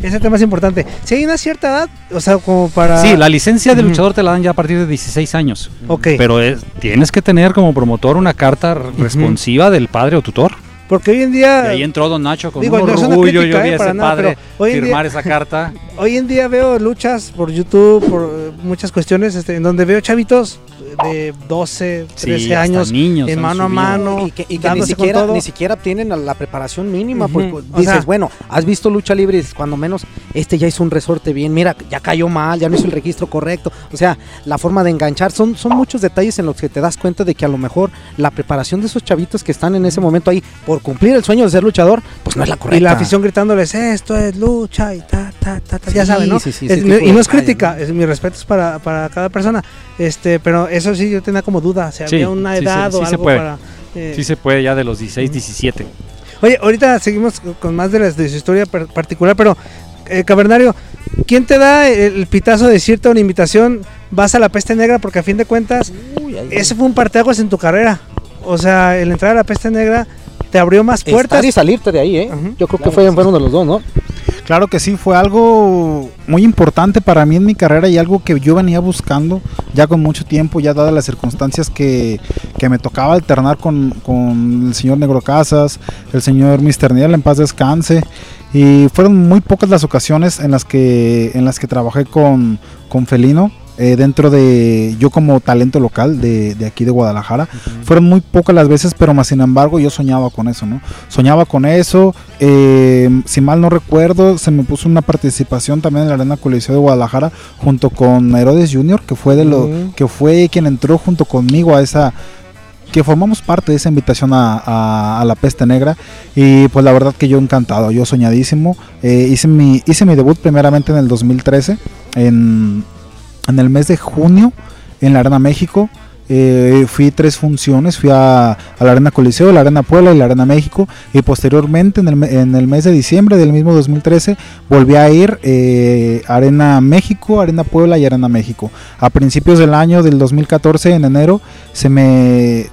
Ese tema es importante. Si hay una cierta edad, o sea, como para. Sí, la licencia de luchador te la dan ya a partir de 16 años. Ok. Pero es- tienes que tener como promotor una carta responsiva del padre o tutor. Porque hoy en Y día. ahí entró Don Nacho con Digo, un no orgullo. crítica, yo vi eh, a ese nada, padre firmar día- esa carta. Hoy en día veo luchas por YouTube, por muchas cuestiones, este, en donde veo chavitos de 12, Sí, 13 hasta años niños en mano a mano. y que, y que ni, siquiera, ni siquiera tienen la preparación mínima. O dices, sea- bueno, has visto lucha libre y dices, cuando menos este ya hizo un resorte bien, mira, ya cayó mal, ya no hizo el registro correcto. O sea, la forma de enganchar, son, son muchos detalles en los que te das cuenta de que a lo mejor la preparación de esos chavitos que están en ese momento ahí por cumplir el sueño de ser luchador, pues no es la correcta. Y la afición gritándoles, esto es lucha y ta, ta, ta, ta", ya saben, ¿no? sí, sí, Es- ese tipo y no es crítica, ¿no? es, mi respeto es para, para cada persona. Este, pero eso sí yo tenía como duda, si Sí, había una edad sí o se algo puede. para. eh, Sí se puede ya de los 16, 17. Oye, ahorita seguimos con- más de, las, de su historia particular, pero eh, Cavernario, ¿quién te da el, pitazo de decirte una invitación? Vas a la peste negra porque a fin de cuentas ese fue un parteaguas en tu carrera. O sea, el entrar a la peste negra te abrió más puertas. Estar y salirte de ahí, ¿eh? Yo creo que fue, fueron de los dos, ¿no? Claro que sí, fue algo muy importante para mí en mi carrera y algo que yo venía buscando ya con mucho tiempo, ya dadas las circunstancias que, que me tocaba alternar con, con el señor Negro Casas, el señor Mr. Niel, en paz descanse. Y fueron muy pocas las ocasiones en las que, en las que trabajé con, con Felino. Eh, dentro de yo como talento local de, de aquí de Guadalajara fueron muy pocas las veces pero más sin embargo yo soñaba con eso no soñaba con eso eh, si mal no recuerdo se me puso una participación también en la arena coliseo de Guadalajara junto con Herodes Junior que fue de lo que fue quien entró junto conmigo a esa que formamos parte de esa invitación a, a- a la peste negra y pues la verdad que yo encantado, yo soñadísimo, Eh, hice, mi, hice mi debut primeramente en el 2013, en, en el mes de junio en la Arena México, Eh, fui tres funciones, fui a, la Arena Coliseo, la Arena Puebla y la Arena México y posteriormente en el, en el mes de diciembre del mismo 2013 volví a ir eh, Arena México, Arena Puebla y Arena México. A principios del año del 2014, en enero, se me,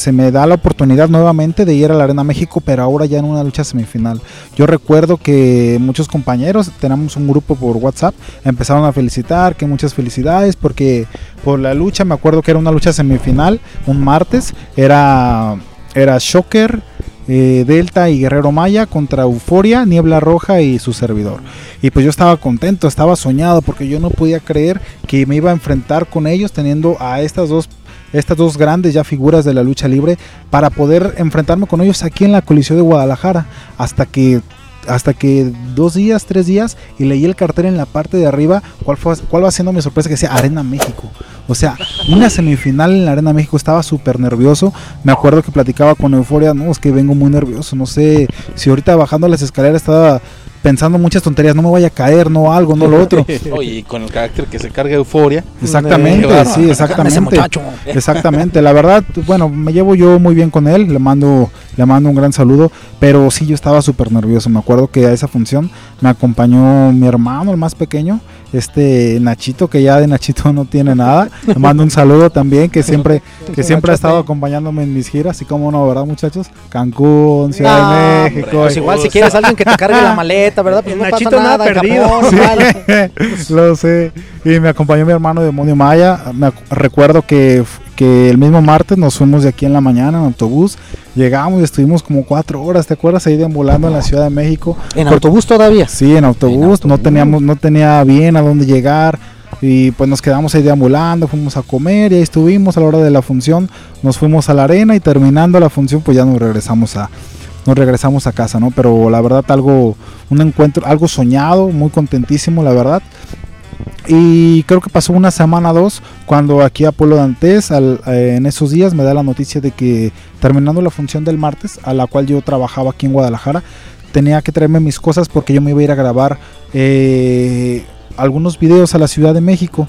se me da la oportunidad nuevamente de ir a la Arena México, pero ahora ya en una lucha semifinal. Yo recuerdo que muchos compañeros, tenemos un grupo por WhatsApp, empezaron a felicitar, que muchas felicidades, porque por la lucha, me acuerdo que era una lucha semifinal, un martes, era, era Shocker. eh, Delta y Guerrero Maya contra Euforia, Niebla Roja y su servidor. Y pues yo estaba contento, estaba soñado porque yo no podía creer que me iba a enfrentar con ellos teniendo a estas dos estas dos grandes ya figuras de la lucha libre para poder enfrentarme con ellos aquí en la Coliseo de Guadalajara hasta que hasta que dos días, tres días y leí el cartel en la parte de arriba cuál fue cuál va siendo mi sorpresa que decía Arena México. O sea, una semifinal en la Arena México estaba súper nervioso. Me acuerdo que platicaba con Euforia, no, es que vengo muy nervioso, no sé si ahorita bajando las escaleras estaba pensando muchas tonterías, no me vaya a caer, no algo, no lo otro. Oye, y con el carácter que se carga euforia. Exactamente, Qué sí, exactamente. Exactamente, la verdad, bueno, me llevo yo muy bien con él, le mando le mando un gran saludo, pero sí yo estaba súper nervioso, me acuerdo que a esa función me acompañó mi hermano, el más pequeño, este Nachito, que ya de Nachito no tiene nada, le mando un saludo también, que siempre, que siempre ha estado acompañándome en mis giras, así como no, ¿verdad muchachos? Cancún, Ciudad No, de hombre, México. pues igual si quieres alguien que te cargue la maleta, ¿verdad? Pues El no Nachito pasa nada nada, perdido. Japón, Sí, vale. lo sé. Y me acompañó mi hermano Demonio Maya. Me recuerdo que, que el mismo martes nos fuimos de aquí en la mañana en autobús. Llegamos y estuvimos como cuatro horas, ¿te acuerdas? Ahí deambulando en la Ciudad de México. ¿En autobús todavía? Sí, en autobús. En autobús. No teníamos, no tenía bien a dónde llegar. Y pues nos quedamos ahí deambulando, fuimos a comer y ahí estuvimos a la hora de la función. Nos fuimos a la arena y terminando la función, pues ya nos regresamos a, nos regresamos a casa, ¿no? Pero la verdad algo, un encuentro, algo soñado, muy contentísimo, la verdad. Y creo que pasó una semana dos cuando aquí Apolo Dantes al- eh, en esos días me da la noticia de que terminando la función del martes a la cual yo trabajaba aquí en Guadalajara tenía que traerme mis cosas porque yo me iba a ir a grabar eh, algunos videos a la Ciudad de México.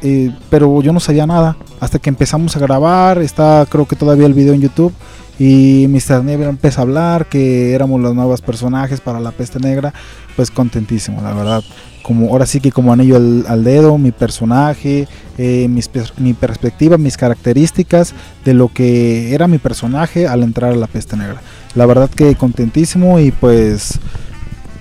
Eh, pero yo no sabía nada hasta que empezamos a grabar. Está creo que todavía el video en YouTube. Y Mr. Nieve empieza a hablar que éramos los nuevos personajes para la peste negra. Pues contentísimo, la verdad. Como, ahora sí que como anillo al, dedo, mi personaje, eh, mis mi perspectiva, mis características de lo que era mi personaje al entrar a la peste negra. La verdad que contentísimo y pues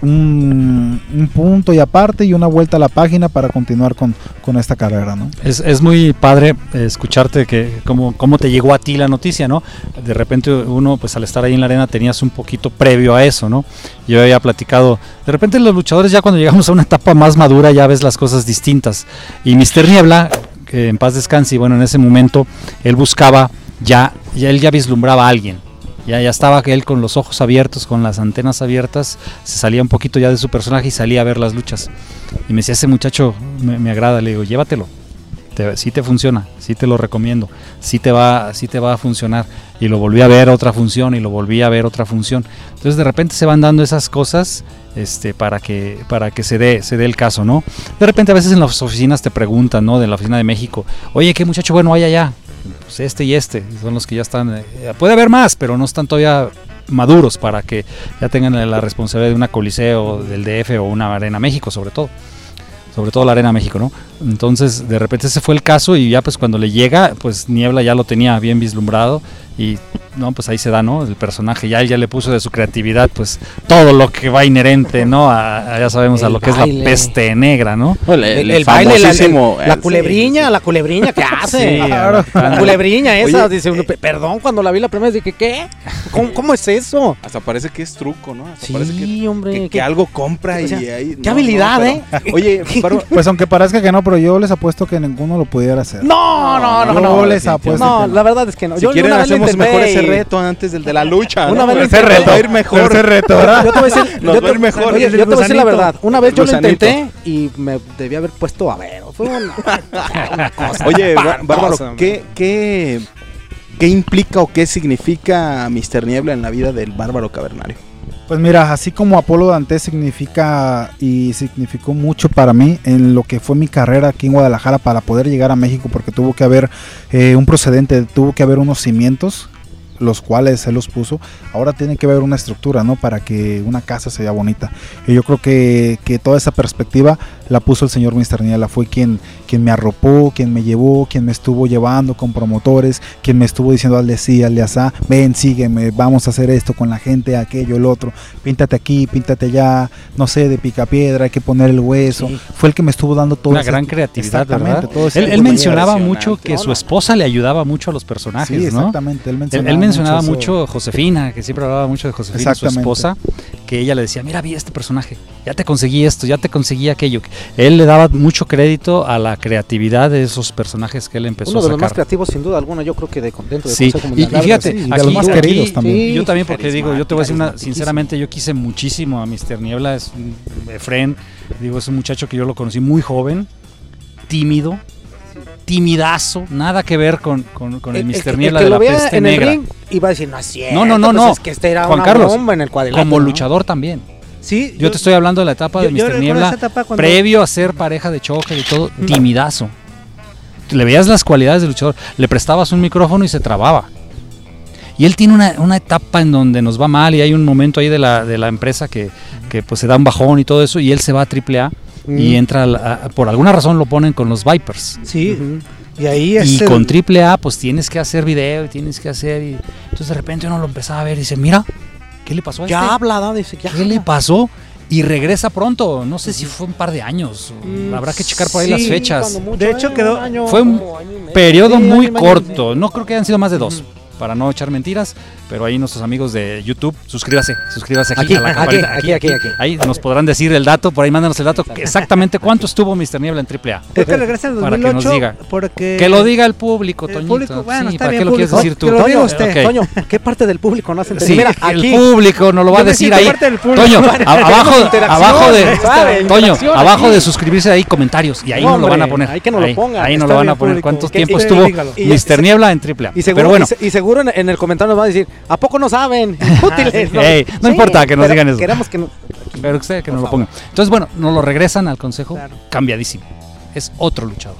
un, un punto y aparte y una vuelta a la página para continuar con, con esta carrera, ¿no? Es, es muy padre eh, escucharte que cómo, cómo te llegó a ti la noticia, ¿no? De repente uno, pues al estar ahí en la arena tenías un poquito previo a eso, ¿no? Yo había platicado, de repente los luchadores ya cuando llegamos a una etapa más madura ya ves las cosas distintas. Y Mister Niebla, que en paz descanse, y bueno, en ese momento él buscaba ya, ya él ya vislumbraba a alguien. Ya, ya estaba él con los ojos abiertos, con las antenas abiertas, se salía un poquito ya de su personaje y salía a ver las luchas. Y me decía, ese muchacho me, me agrada, le digo, llévatelo. Te, sí te funciona, sí te lo recomiendo, sí te, va, sí te va a funcionar. Y lo volví a ver otra función y lo volví a ver otra función. Entonces de repente se van dando esas cosas este, para que, para que se, dé, se dé el caso, ¿no? De repente a veces en las oficinas te preguntan, ¿no? De la oficina de México, oye, ¿qué muchacho bueno hay allá? Pues este y este, son los que ya están, eh, puede haber más, pero no están todavía maduros para que ya tengan la responsabilidad de una Coliseo, del DF o una Arena México sobre todo sobre todo la Arena México, ¿no? Entonces, de repente ese fue el caso y ya pues cuando le llega, pues Niebla ya lo tenía bien vislumbrado y no, pues ahí se da, ¿no? El personaje ya él ya le puso de su creatividad, pues todo lo que va inherente, ¿no? A, a- ya sabemos a lo que es la peste negra, ¿no? El, El, el baile, la, famosísimo- la eh, culebriña, sí, la culebriña, ¿qué hace? Sí, la culebriña esa, Oye, dice uno, "Pe- perdón, cuando la vi la primera vez dije, ¿qué? ¿Cómo, cómo es eso? Hasta parece que es truco, ¿no? Hasta parece que, Sí, hombre. que- que algo compra o sea, y ahí. qué habilidad, ¿eh? pero- Oye, Pues aunque parezca que no, pero yo les apuesto que ninguno lo pudiera hacer. No, no, no, Yo no. les apuesto No, la verdad es que no. si Yo quieren una vez hacemos intenté mejor ese reto antes del de la lucha. Una ¿no? vez lo Ese intenté. reto va a ir mejor. Ese reto, ¿verdad? Yo te voy a decir, Nos yo te- mejor. oye, yo te voy a decir la verdad. Una vez yo lo intenté y me debía haber puesto a ver. Fue una, una cosa Oye, Bárbaro. ¿qué, qué, ¿qué implica o qué significa Mr. Niebla en la vida del bárbaro cavernario? Pues mira, así como Apolo Dantes significa y significó mucho para mí en lo que fue mi carrera aquí en Guadalajara para poder llegar a México, porque tuvo que haber eh, un procedente, tuvo que haber unos cimientos, los cuales él los puso. Ahora tiene que haber una estructura, ¿no? Para que una casa sea bonita. Y yo creo que, que toda esa perspectiva la puso el señor Mr. Niela. Fue quien, quien me arropó, quien me llevó, quien me estuvo llevando con promotores, quien me estuvo diciendo al de sí, al de asá, ven, sígueme, vamos a hacer esto con la gente, aquello, el otro, píntate aquí, píntate allá, no sé, de picapiedra, hay que poner el hueso. Sí. Fue el que me estuvo dando todo Una ese- gran creatividad, Exactamente, ¿verdad? todo ese Él, mencionaba mucho que No, su no. esposa le ayudaba mucho a los personajes, Sí, ¿no? exactamente. Él Él, mencionaba, él mencionaba mucho Josefina, que siempre hablaba mucho de Josefina, su esposa, que ella le decía, mira, vi este personaje, ya te conseguí esto, ya te conseguí aquello. Él le daba mucho crédito a la creatividad de esos personajes que él empezó Uno a de los más sacar. creativos, sin duda alguna, yo creo que de del Sí, y, y fíjate, sí, y de aquí, los más aquí- queridos también. Sí, yo también porque digo, yo te voy a decir una, sinceramente yo quise muchísimo a Mr. Niebla, es un Efren, digo, es un muchacho que yo lo conocí muy joven, tímido, timidazo, nada que ver con, con, con el, El- Mr. el Niebla de la vea peste en el negra. ring iba a decir, no es cierto. No, no, no, pues no. Es que este era Juan una Carlos, bomba en el. Como ¿no? luchador también. Sí, Yo, te estoy hablando de la etapa yo- de yo Mr. Niebla, esa etapa cuando- previo a ser pareja de choque y todo, timidazo. Le veías las cualidades del luchador, le prestabas un micrófono y se trababa. Y él tiene una, una etapa en donde nos va mal y hay un momento ahí de la, de la empresa que, que pues se da un bajón y todo eso y él se va a AAA y entra, a la- a- por alguna razón lo ponen con los Vipers. Sí. Y ahí es Y el- con AAA pues tienes que hacer video y tienes que hacer y entonces de repente uno lo empezaba a ver y dice, mira, ¿qué le pasó a Ya este? habla, ¿no? Dice, ya ¿Qué le pasó? Y regresa pronto, no sé si fue un par de años, Mm, habrá que checar por ahí sí, las fechas. Mucho, De hecho, eh, quedó- un año, Fue un como año y medio. periodo Sí, muy año y medio. corto, no creo que hayan sido más de dos, para no echar mentiras, pero ahí nuestros amigos de YouTube, suscríbase, suscríbase aquí, Aquí, a la aquí, campanita, aquí, aquí, aquí. Ahí nos podrán decir el dato, por ahí mándanos el dato, exactamente cuánto estuvo Mr. Niebla en AAA. Creo que regresa en el Para que 2008 nos diga. porque Que lo diga el público, el Toñito. público, bueno, Sí, está ¿para bien, qué lo quieres público. decir tú? Que lo diga Toño, usted. Ok. Toño, ¿qué parte del público no? Sí, Mira, el aquí. público nos lo va a decir ahí. parte del público. Toño, Bueno, a- abajo, abajo de. Toño, abajo de suscribirse hay comentarios y ahí No, nos lo van a poner. ahí que nos lo ahí, pongan. Ahí nos lo van a poner. público. ¿Cuántos tiempos y- tuvo dígalo. Y- Mr. Niebla en AAA? Y seguro, Pero bueno, y, se- y seguro en, en el comentario nos va a decir, ¿a poco no saben? Inútiles. Ey, no importa que nos digan eso. Queremos que no- pero usted que nos lo favor. ponga. Entonces, bueno, nos lo regresan al consejo Claro. cambiadísimo. Es otro luchador.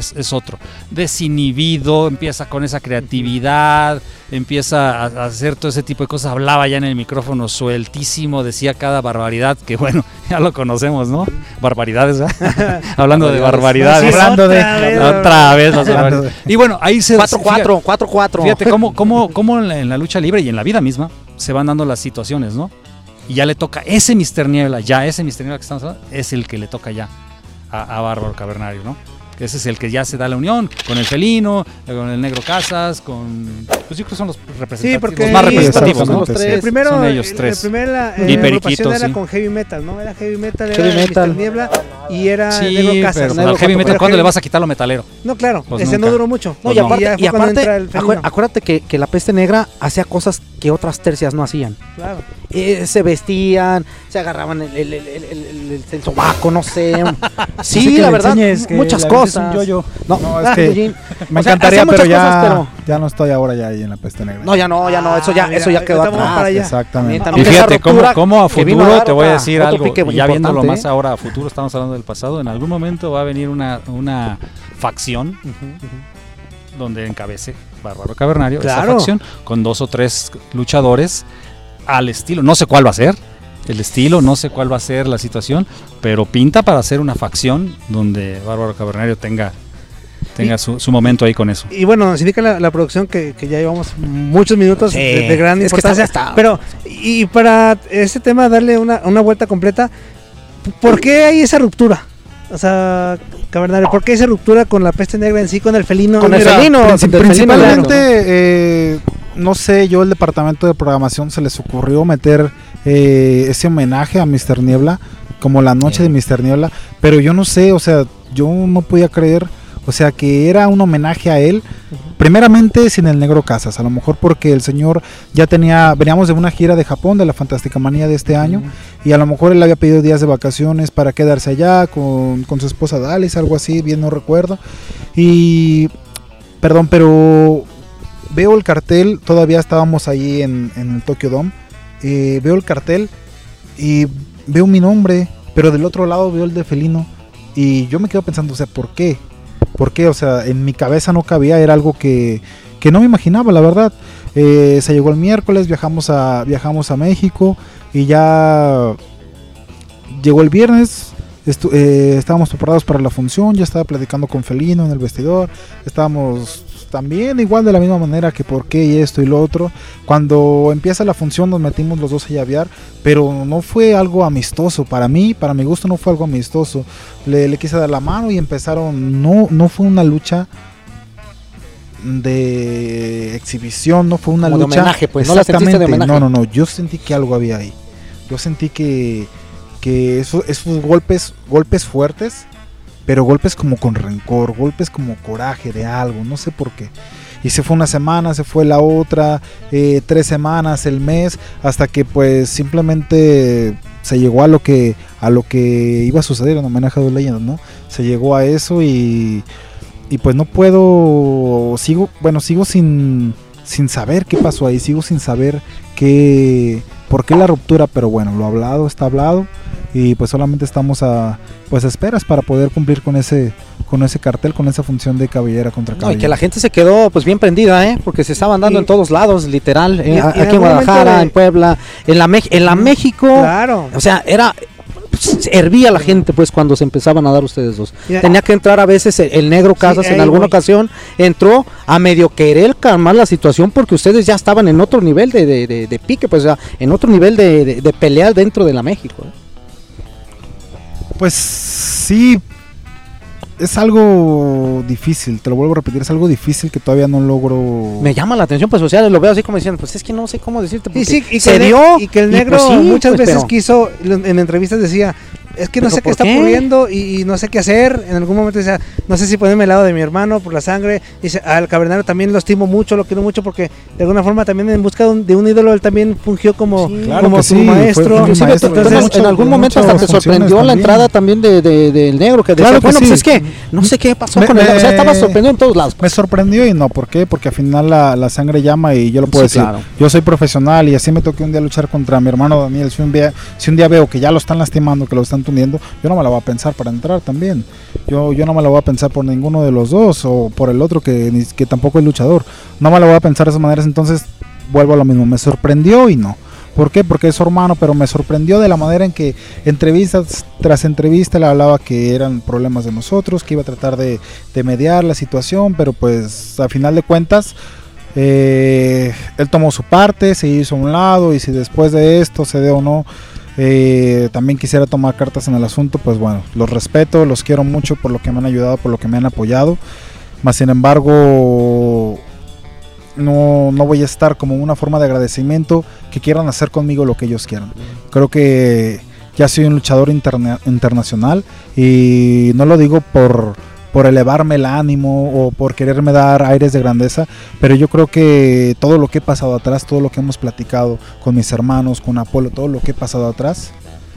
Es, es otro. Desinhibido, empieza con esa creatividad, empieza a, a hacer todo ese tipo de cosas. Hablaba ya en el micrófono sueltísimo, decía cada barbaridad, que bueno, ya lo conocemos, ¿no? Barbaridades. Hablando de barbaridades. Sí, Hablando de- otra vez, Otra. Y bueno, ahí se... 4-4, 4-4. Fíjate cómo, cómo, cómo en, la, en la lucha libre y en la vida misma se van dando las situaciones, ¿no? Y ya le toca, ese Mr. Niebla, ya ese Mr. Niebla que estamos hablando, es el que le toca ya a, a Bárbaro Cavernario, ¿no? Ese es el que ya se da la unión con el felino, con el negro Casas, con. Pues yo creo que son los representativos, porque los más representativos, ¿no? Los tres. El primero, son ellos el- tres. El primera Y eh, agrupación Periquito, era sí. con heavy metal, ¿no? Era heavy metal, Heavy era metal. Mr. Niebla y era Sí, Negro Casas. pero Negro al heavy metal, ¿cuándo heavy- le vas a quitar lo metalero? No, claro, Pues ese nunca. no duró mucho. No, Pues y no. aparte, Ya y aparte el acuérdate que, que la peste negra hacía cosas que otras tercias no hacían. Claro. Eh, se vestían, se agarraban el, el, el, el, el- el- el sobaco, no sé. sí, la verdad, muchas avientes cosas. un yoyo. No, No, es que. Me O sea, encantaría, pero ya, cosas, pero- ya no estoy ahora ya ahí en la peste negra. No, ya no, ya no, eso ya, Ah, eso mira, ya quedó atrás. para allá. Exactamente. También- Y también fíjate, cómo, cómo a futuro te voy a decir algo, y ya viéndolo más ¿eh? ahora a futuro, estamos hablando del pasado, en algún momento va a venir una, una facción donde encabece Bárbaro Cavernario, esa facción, con dos o tres luchadores al estilo, no sé cuál va a ser, el estilo, no sé cuál va a ser la situación, pero pinta para hacer una facción donde Bárbaro Cavernario tenga, tenga su, su momento ahí con eso. Y bueno, nos indica la, la producción que, que ya llevamos muchos minutos Sí, de, de gran es que está- importancia. está- Pero, y para este tema darle una, una vuelta completa, ¿por qué hay esa ruptura? O sea, Cabernario, ¿por qué esa ruptura con la peste negra en sí, con el felino? Con el Mira, felino, Princip- del felino, principalmente, claro. eh, no sé, yo el departamento de programación se les ocurrió meter eh, ese homenaje a Mr. Niebla, como la noche de Mr. Niebla, pero yo no sé, o sea, yo no podía creer, o sea, que era un homenaje a él, primeramente sin el negro Casas, a lo mejor porque el señor ya tenía, veníamos de una gira de Japón, de la Fantástica Manía de este año, y a lo mejor él había pedido días de vacaciones para quedarse allá con, con su esposa Dalis, algo así, bien no recuerdo, y Perdón, pero veo el cartel, todavía estábamos ahí en, el Tokyo Dome. eh, veo el cartel y veo mi nombre, pero del otro lado veo el de Felino. Y yo me quedo pensando, o sea, ¿por qué? ¿Por qué? O sea, en mi cabeza no cabía, era algo que, que no me imaginaba, la verdad. Eh, se llegó el miércoles, viajamos a, viajamos a México y ya llegó el viernes. eh, estábamos preparados para la función, ya estaba platicando con Felino en el vestidor, estábamos también igual de la misma manera que por qué y esto y lo otro. Cuando empieza la función nos metimos los dos a llavear, pero no fue algo amistoso para mí, para mi gusto no fue algo amistoso. Le, le quise dar la mano y empezaron, no, no fue una lucha de exhibición, no fue una Como de lucha homenaje, pues, ¿no la de Exactamente, no, no, no, yo sentí que algo había ahí. Yo sentí que, que eso- esos golpes, golpes fuertes, pero golpes como con rencor, golpes como coraje de algo, no sé por qué. Y se fue una semana, se fue la otra, eh, tres semanas, el mes, hasta que pues simplemente se llegó a lo que a lo que iba a suceder en homenaje a dos leyendas, ¿no? Se llegó a eso y y pues no puedo sigo bueno sigo sin sin saber qué pasó ahí sigo sin saber qué por qué la ruptura pero bueno lo hablado está hablado y pues solamente estamos a pues a esperas para poder cumplir con ese con ese cartel, con esa función de cabellera contra No, y cabellera. que la gente se quedó pues bien prendida, ¿eh? Porque se estaban dando Y- en todos lados, literal. eh, y- en aquí en Guadalajara, de- en Puebla, en la, Mex- en la México. Claro. O sea, era. pues, hervía la gente pues cuando se empezaban a dar ustedes dos. Ya- Tenía que entrar a veces el, el negro Casas en alguna voy. ocasión. Entró a medio querer calmar la situación porque ustedes ya estaban en otro nivel de, de- de- de pique, pues ya en otro nivel de, de, de pelea dentro de la México. ¿eh? Pues sí, es algo difícil, te lo vuelvo a repetir, es algo difícil que todavía no logro... Me llama la atención, pues o sea, lo veo así como diciendo, pues es que no sé cómo decirte. Y porque sí, y que, se dio y que el y, negro pues, sí, muchas pues, veces pero- quiso, en entrevistas decía, es que no ¿Pero sé qué está qué? ocurriendo y, y no sé qué hacer. En algún momento decía, no sé si ponerme al lado de mi hermano por la sangre. Dice, al cavernario también lo estimo mucho, lo quiero mucho porque de alguna forma también en busca de un, de un ídolo él también fungió como, Sí, claro como su sí, maestro. fue mi Inclusive, maestro, entonces, de mucho- en algún momento hasta te sorprendió funciones la también. entrada también de, de- del negro, que decía, Claro que bueno, pues es que no sé qué pasó Me- con él, o sea, estaba sorprendido en todos lados. Me sorprendió y no, ¿por qué? Porque al final la, la sangre llama y yo lo puedo Sí, decir. claro. Yo soy profesional y así me toqué un día luchar contra mi hermano Daniel. Si un, día, si un día veo que ya lo están lastimando, que lo están tundiendo, yo no me la voy a pensar para entrar también. Yo, yo no me la voy a pensar por ninguno de los dos o por el otro que, que tampoco es luchador. No me la voy a pensar de esas maneras, entonces vuelvo a lo mismo. Me sorprendió y no. ¿Por qué? Porque es su hermano, pero me sorprendió de la manera en que entrevistas tras entrevista le hablaba que eran problemas de nosotros, que iba a tratar de, de mediar la situación, pero pues a final de cuentas eh, él tomó su parte, se hizo a un lado y si después de esto se dé o no, eh, también quisiera tomar cartas en el asunto, pues bueno, los respeto, los quiero mucho por lo que me han ayudado, por lo que me han apoyado, más sin embargo no, no voy a estar como una forma de agradecimiento que quieran hacer conmigo lo que ellos quieran. Creo que ya soy un luchador interna- internacional y no lo digo por, por elevarme el ánimo o por quererme dar aires de grandeza, pero yo creo que todo lo que he pasado atrás, todo lo que hemos platicado con mis hermanos, con Apolo, todo lo que he pasado atrás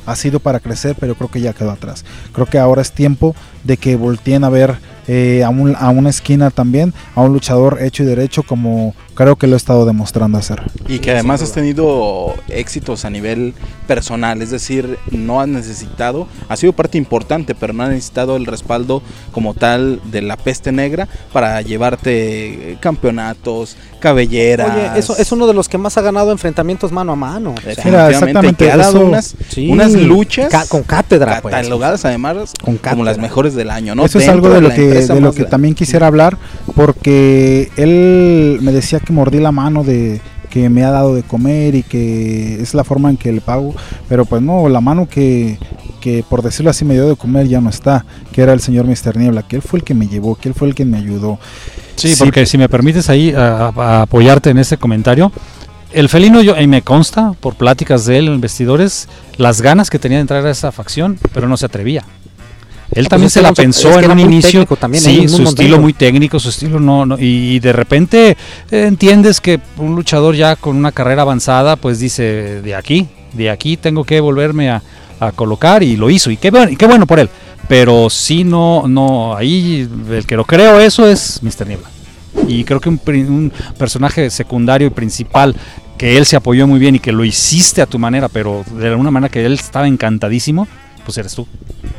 ha sido para crecer, pero creo que ya quedó atrás. Creo que ahora es tiempo de que volteen a ver eh, a, un- a una esquina también, a un luchador hecho y derecho como creo que lo he estado demostrando hacer. Y que además has tenido éxitos a nivel personal, es decir, no has necesitado, ha sido parte importante, pero no has necesitado el respaldo como tal de la peste negra para llevarte campeonatos, cabelleras. Oye, eso es uno de los que más ha ganado enfrentamientos mano a mano. O sea, Definitivamente, exactamente, que ha dado eso- unas, sí, unas luchas ca- con cátedra, pues. catalogadas además Con como las cátedra. mejores del año, ¿no? Eso es algo de lo que, de lo que grande. también quisiera hablar, porque él me decía que mordí la mano de que me ha dado de comer y que es la forma en que le pago, pero pues no, la mano que, que por decirlo así me dio de comer ya no está, que era el señor Mister Niebla, que él fue el que me llevó, que él fue el que me ayudó. Sí, porque si me permites ahí a- a apoyarte en ese comentario, el felino yo y me consta por pláticas de él en vestidores las ganas que tenía de entrar a esa facción, pero no se atrevía. Él pues también se la pensó es que en un inicio. también, sí, su estilo muy técnico, su estilo no, no- y, y de repente eh, entiendes que un luchador ya con una carrera avanzada, pues dice de aquí, de aquí tengo que volverme a, a colocar y lo hizo y qué bueno, y qué bueno por él. Pero sí no, no, ahí el que lo creo eso es Mr. Niebla. Y creo que un personaje secundario y principal que él se apoyó muy bien y que lo hiciste a tu manera, pero de alguna manera que él estaba encantadísimo, pues eres tú.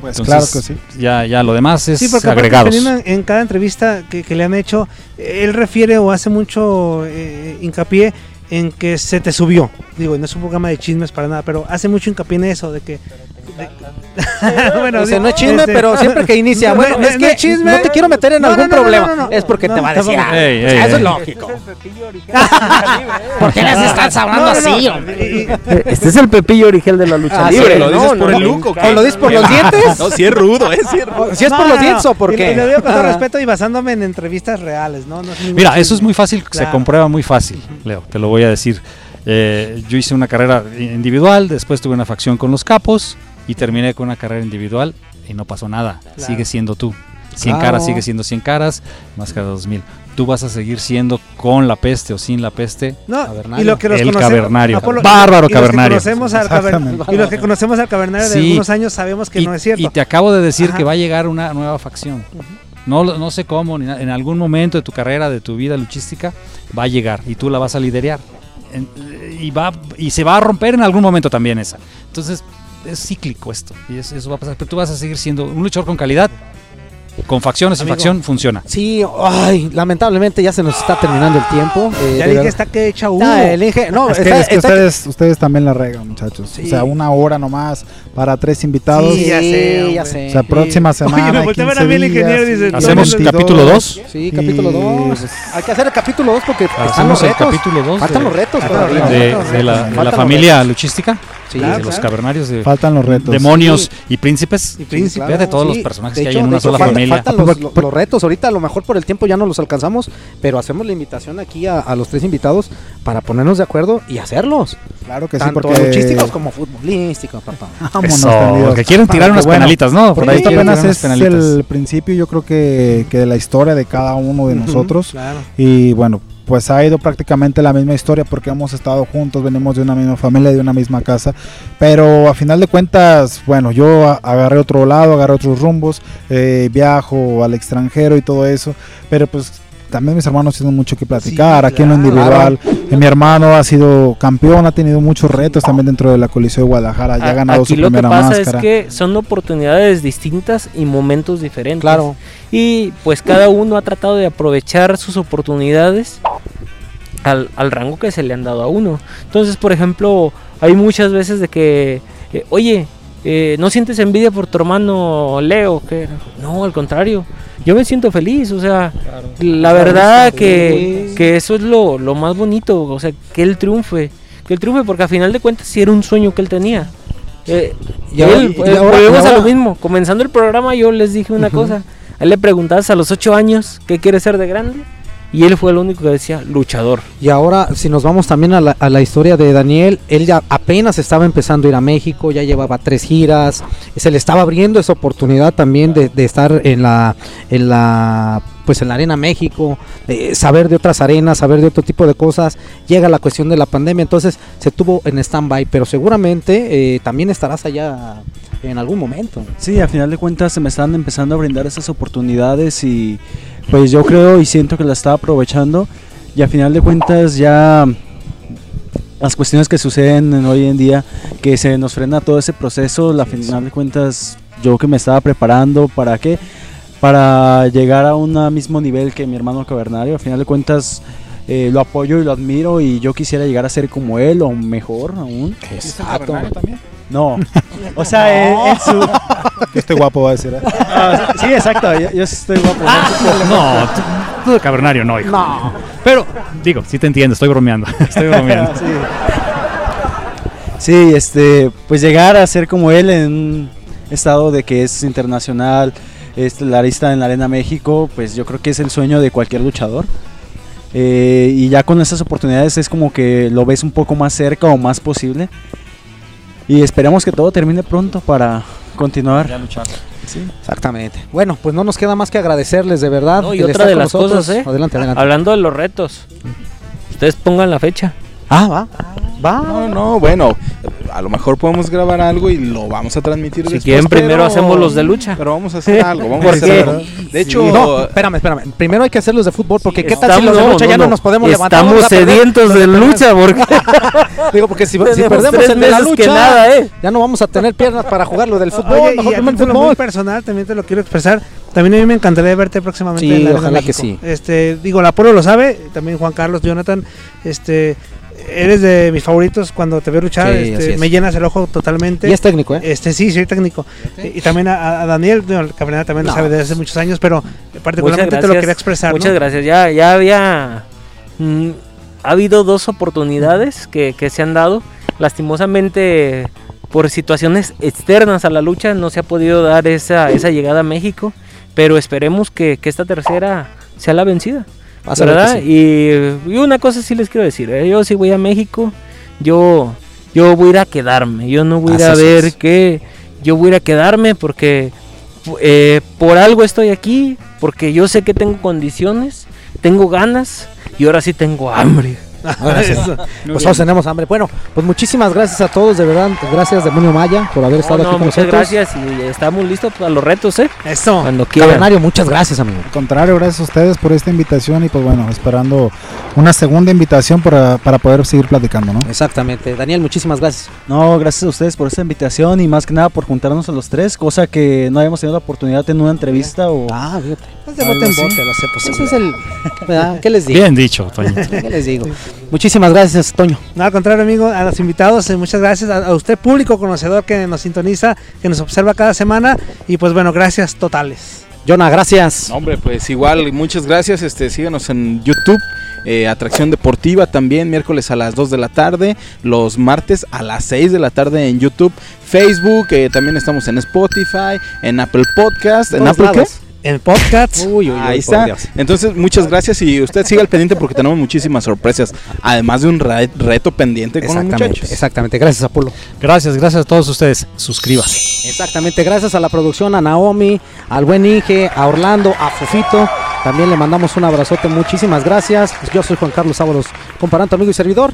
Pues Entonces, claro que sí. Ya, ya lo demás es Sí, porque agregados. En, cada entrevista que, que le han hecho, él refiere o hace mucho eh, hincapié en que se te subió. Digo, no es un programa de chismes para nada, pero hace mucho hincapié en eso, de que... bueno, di- no es chisme, este- pero siempre que inicia, No, bueno, no, es no que es chisme. no te quiero meter en No, algún no, no, problema, no, no, no. es porque No, te va a decir, tampoco. ah, Ey, o sea, ey, eso es lógico. ¿Por qué les estás hablando No, no, no. así, hombre? Y- Este es el Pepillo original de la lucha Ah, sí, libre. ¿Lo ¿no? dices por No, el look o? ¿O lo dices por los dientes? No, sí es rudo, ¿eh? Es rudo. Si es por los dientes o por Y- qué. Lo digo con todo Ah. respeto y basándome en entrevistas reales, ¿no? No es ningún Mira, eso es muy fácil, se comprueba muy fácil, Leo, te lo voy a decir. Eh, yo hice una carrera individual, después tuve una facción con los capos y terminé con una carrera individual y no pasó nada. Claro. Sigue siendo tú. 100 Claro. caras sigue siendo 100 caras, máscara 2000. Tú vas a seguir siendo con la peste o sin la peste. No, y lo que los El cavernario. Apolo, Bárbaro y los que cavernario. conocemos al y los que conocemos al cavernario de algunos años sabemos que y, no es cierto. y te acabo de decir Ajá. que va a llegar una nueva facción. No, no sé cómo, ni en algún momento de tu carrera, de tu vida luchística, va a llegar y tú la vas a liderar. En- y, va, y se va a romper en algún momento también esa. Entonces, es cíclico esto. Y es- eso va a pasar. Pero tú vas a seguir siendo un luchador con calidad. Con sin Amigo. facción funciona. Sí, ay, lamentablemente ya se nos está terminando el tiempo. eh, Ya verdad. está que echa humo. Ah, el Inge- no, Es que, está- es que está- ustedes, ustedes también la regan, muchachos. Sí. O sea, una hora nomás para tres invitados. Sí, ya sé, ya sé. O sea, próxima semana. Oye, me a ver a mí el 15 ingeniero y días, dice, y ¿Hacemos 22. capítulo 2? Sí, capítulo Y, 2. pues, Hay que hacer el capítulo 2 porque están los Hacemos el retos. capítulo 2 Faltan de, los retos de- retos, de la, de familia luchística. Sí, Claro, de los claro. cavernarios de Faltan los retos. demonios y príncipes. Y príncipe. Fíjate todos Sí, los personajes de que hay en de una sola falta- familia. Faltan los, los- los retos. Ahorita a lo mejor por el tiempo ya no los alcanzamos, pero hacemos la invitación aquí a, a los tres invitados para ponernos de acuerdo y hacerlos. Claro que sí, Tanto porque. luchísticos como futbolísticos, papá. Vámonos, que quieren tirar unas bueno, penalitas, ¿no? Por Porque ahí esto quieren apenas es penalitas. el principio, yo creo que, que de la historia de cada uno de Ujú. nosotros. Claro. Y bueno, pues ha ido prácticamente la misma historia porque hemos estado juntos, venimos de una misma familia, de una misma casa. Pero a final de cuentas, bueno, yo agarré otro lado, agarré otros rumbos, eh, viajo al extranjero y todo eso. Pero pues también mis hermanos tienen mucho que platicar, Sí, aquí en lo individual. Eh, mi hermano ha sido campeón, ha tenido muchos retos también dentro de la Coliseo de Guadalajara, ya ha ganado Aquí su lo que pasa máscara. es que son oportunidades distintas y momentos diferentes. Claro. Y pues cada uno ha tratado de aprovechar sus oportunidades al, al rango que se le han dado a uno. Entonces, por ejemplo, hay muchas veces de que, eh, oye, eh, ¿no sientes envidia por tu hermano Leo? Que no, al contrario. Yo me siento feliz, o sea, la verdad que, que eso es lo, lo más bonito, o sea, que él triunfe, que él triunfe, porque a final de cuentas sí era un sueño que él tenía. Eh, Y ahora- él, y eh, ahora- volvemos y a lo mismo. Comenzando el programa, yo les dije una cosa. A él le preguntabas a los ocho años qué quiere ser de grande. Y él fue el único que decía luchador. Y ahora, si nos vamos también a la, a la historia de Daniel, él ya apenas estaba empezando a ir a México, ya llevaba tres giras, se le estaba abriendo esa oportunidad también de, de estar en la, en la, pues en la Arena México, de saber de otras arenas, saber de otro tipo de cosas. Llega la cuestión de la pandemia, entonces se tuvo en stand-by, pero seguramente eh, también estarás allá en algún momento. Sí, a final de cuentas se me están empezando a brindar esas oportunidades y pues yo creo y siento que la estaba aprovechando y a final de cuentas ya las cuestiones que suceden en hoy en día que se nos frena todo ese proceso, a final de cuentas yo que me estaba preparando para qué para llegar a un mismo nivel que mi hermano Cavernario, a final de cuentas eh, lo apoyo y lo admiro y yo quisiera llegar a ser como él o mejor aún. Exacto. No, o sea, en- en su, Este guapo va a decir. ¿eh? Ah, sí, exacto. Yo, yo estoy guapo. No, tú, tú de cavernario no, hijo. No. Pero, digo, sí te entiendo, estoy bromeando. Estoy bromeando. sí. Sí, este, pues llegar a ser como él en un estado de que es internacional, estelarista en la Arena México, pues yo creo que es el sueño de cualquier luchador. Eh, y ya con esas oportunidades es como que lo ves un poco más cerca o más posible. Y esperamos que todo termine pronto para continuar. Sí. Exactamente. Bueno, pues no nos queda más que agradecerles de verdad. No, y otra de las nosotros. cosas, ¿eh? Adelante, adelante. Hablando de los retos. Ustedes pongan la fecha. Ah, va. Va. No, no, bueno, a lo mejor podemos grabar algo y lo vamos a transmitir Si después, quieren, primero pero- hacemos los de lucha. Pero vamos a hacer algo, vamos a ¿Por hacer qué? algo. De hecho, no, espérame, espérame. Primero hay que hacer los de fútbol porque qué tal si los de no, lucha ya no, no, nos podemos levantar. Estamos perder. sedientos de lucha porque Digo, porque si, perdemos el de la lucha, que nada, ¿eh? ya no vamos a tener piernas para jugar lo del fútbol. Oye, mejor y a muy personal también te lo quiero expresar. También a mí me encantaría verte próximamente Sí, en la Arena ojalá que sí. Este, digo, la Polo lo sabe, también Juan Carlos, Jonathan, este, eres de mis favoritos cuando te veo luchar, Sí, este, me llenas el ojo totalmente. Y es técnico, ¿eh? Este, sí, soy técnico. Y, y también a, a Daniel, el Cabrera también No. lo sabe desde hace muchos años, pero Muchas particularmente te lo gracias. quería expresar. ¿no? Muchas gracias. Ya, ya había. mm, ha habido dos oportunidades que, que se han dado. Lastimosamente, por situaciones externas a la lucha, no se ha podido dar esa, esa llegada a México. Pero esperemos que, que esta tercera sea la vencida. Y, y una cosa sí les quiero decir, ¿eh? yo si voy a México, yo, yo voy a ir a quedarme, yo no voy a ir a ver qué, yo voy a ir a quedarme porque eh, por algo estoy aquí, porque yo sé que tengo condiciones, tengo ganas y ahora sí tengo hambre. Pues todos tenemos hambre. Bueno, pues muchísimas gracias a todos, de verdad. Gracias, Demonio Maya, por haber estado No, no, aquí con muchas nosotros. gracias y estamos listos para los retos, ¿eh? Eso. Cuando quieran. Cavernario, muchas gracias, amigo. Al contrario, gracias a ustedes por esta invitación y pues bueno, esperando una segunda invitación para, para poder seguir platicando, ¿no? Exactamente. Daniel, muchísimas gracias. No, gracias a ustedes por esta invitación y más que nada por juntarnos a los tres, cosa que no habíamos tenido la oportunidad en una entrevista o... Ah, fíjate. Es de bote en bote, lo sé, pues ese es el... ¿verdad? ¿Qué les digo? Bien dicho, Toñito. ¿Qué les digo? Muchísimas gracias, Toño. No, al contrario, amigo, a los invitados, eh, muchas gracias. A, a usted, público conocedor que nos sintoniza, que nos observa cada semana. Y pues bueno, gracias totales. Jonah, gracias. No, hombre, pues igual, muchas gracias. Este, síganos en YouTube. eh, Atracción Deportiva también, miércoles a las 2 de la tarde, los martes a las 6 de la tarde en YouTube, Facebook, eh, también estamos en Spotify, en Apple Podcast, en Apple qué? En podcast. Uy, uy, uy, Ahí está. Dios. Entonces, muchas gracias y usted siga al pendiente porque tenemos muchísimas sorpresas, además de un re- reto pendiente con los Exactamente, muchachos. exactamente. Gracias, Apolo. Gracias, gracias a todos ustedes. Suscríbase. Exactamente, gracias a la producción, a Naomi, al buen Inge, a Orlando, a Fufito. También le mandamos un abrazote, muchísimas gracias. Yo soy Juan Carlos Ábalos, comparando amigo y servidor.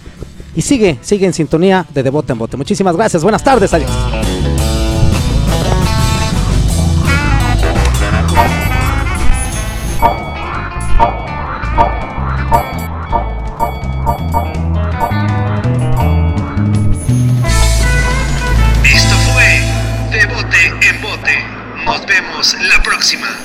Y sigue, sigue en sintonía de De Bote en Bote. Muchísimas gracias, buenas tardes, adiós. La próxima.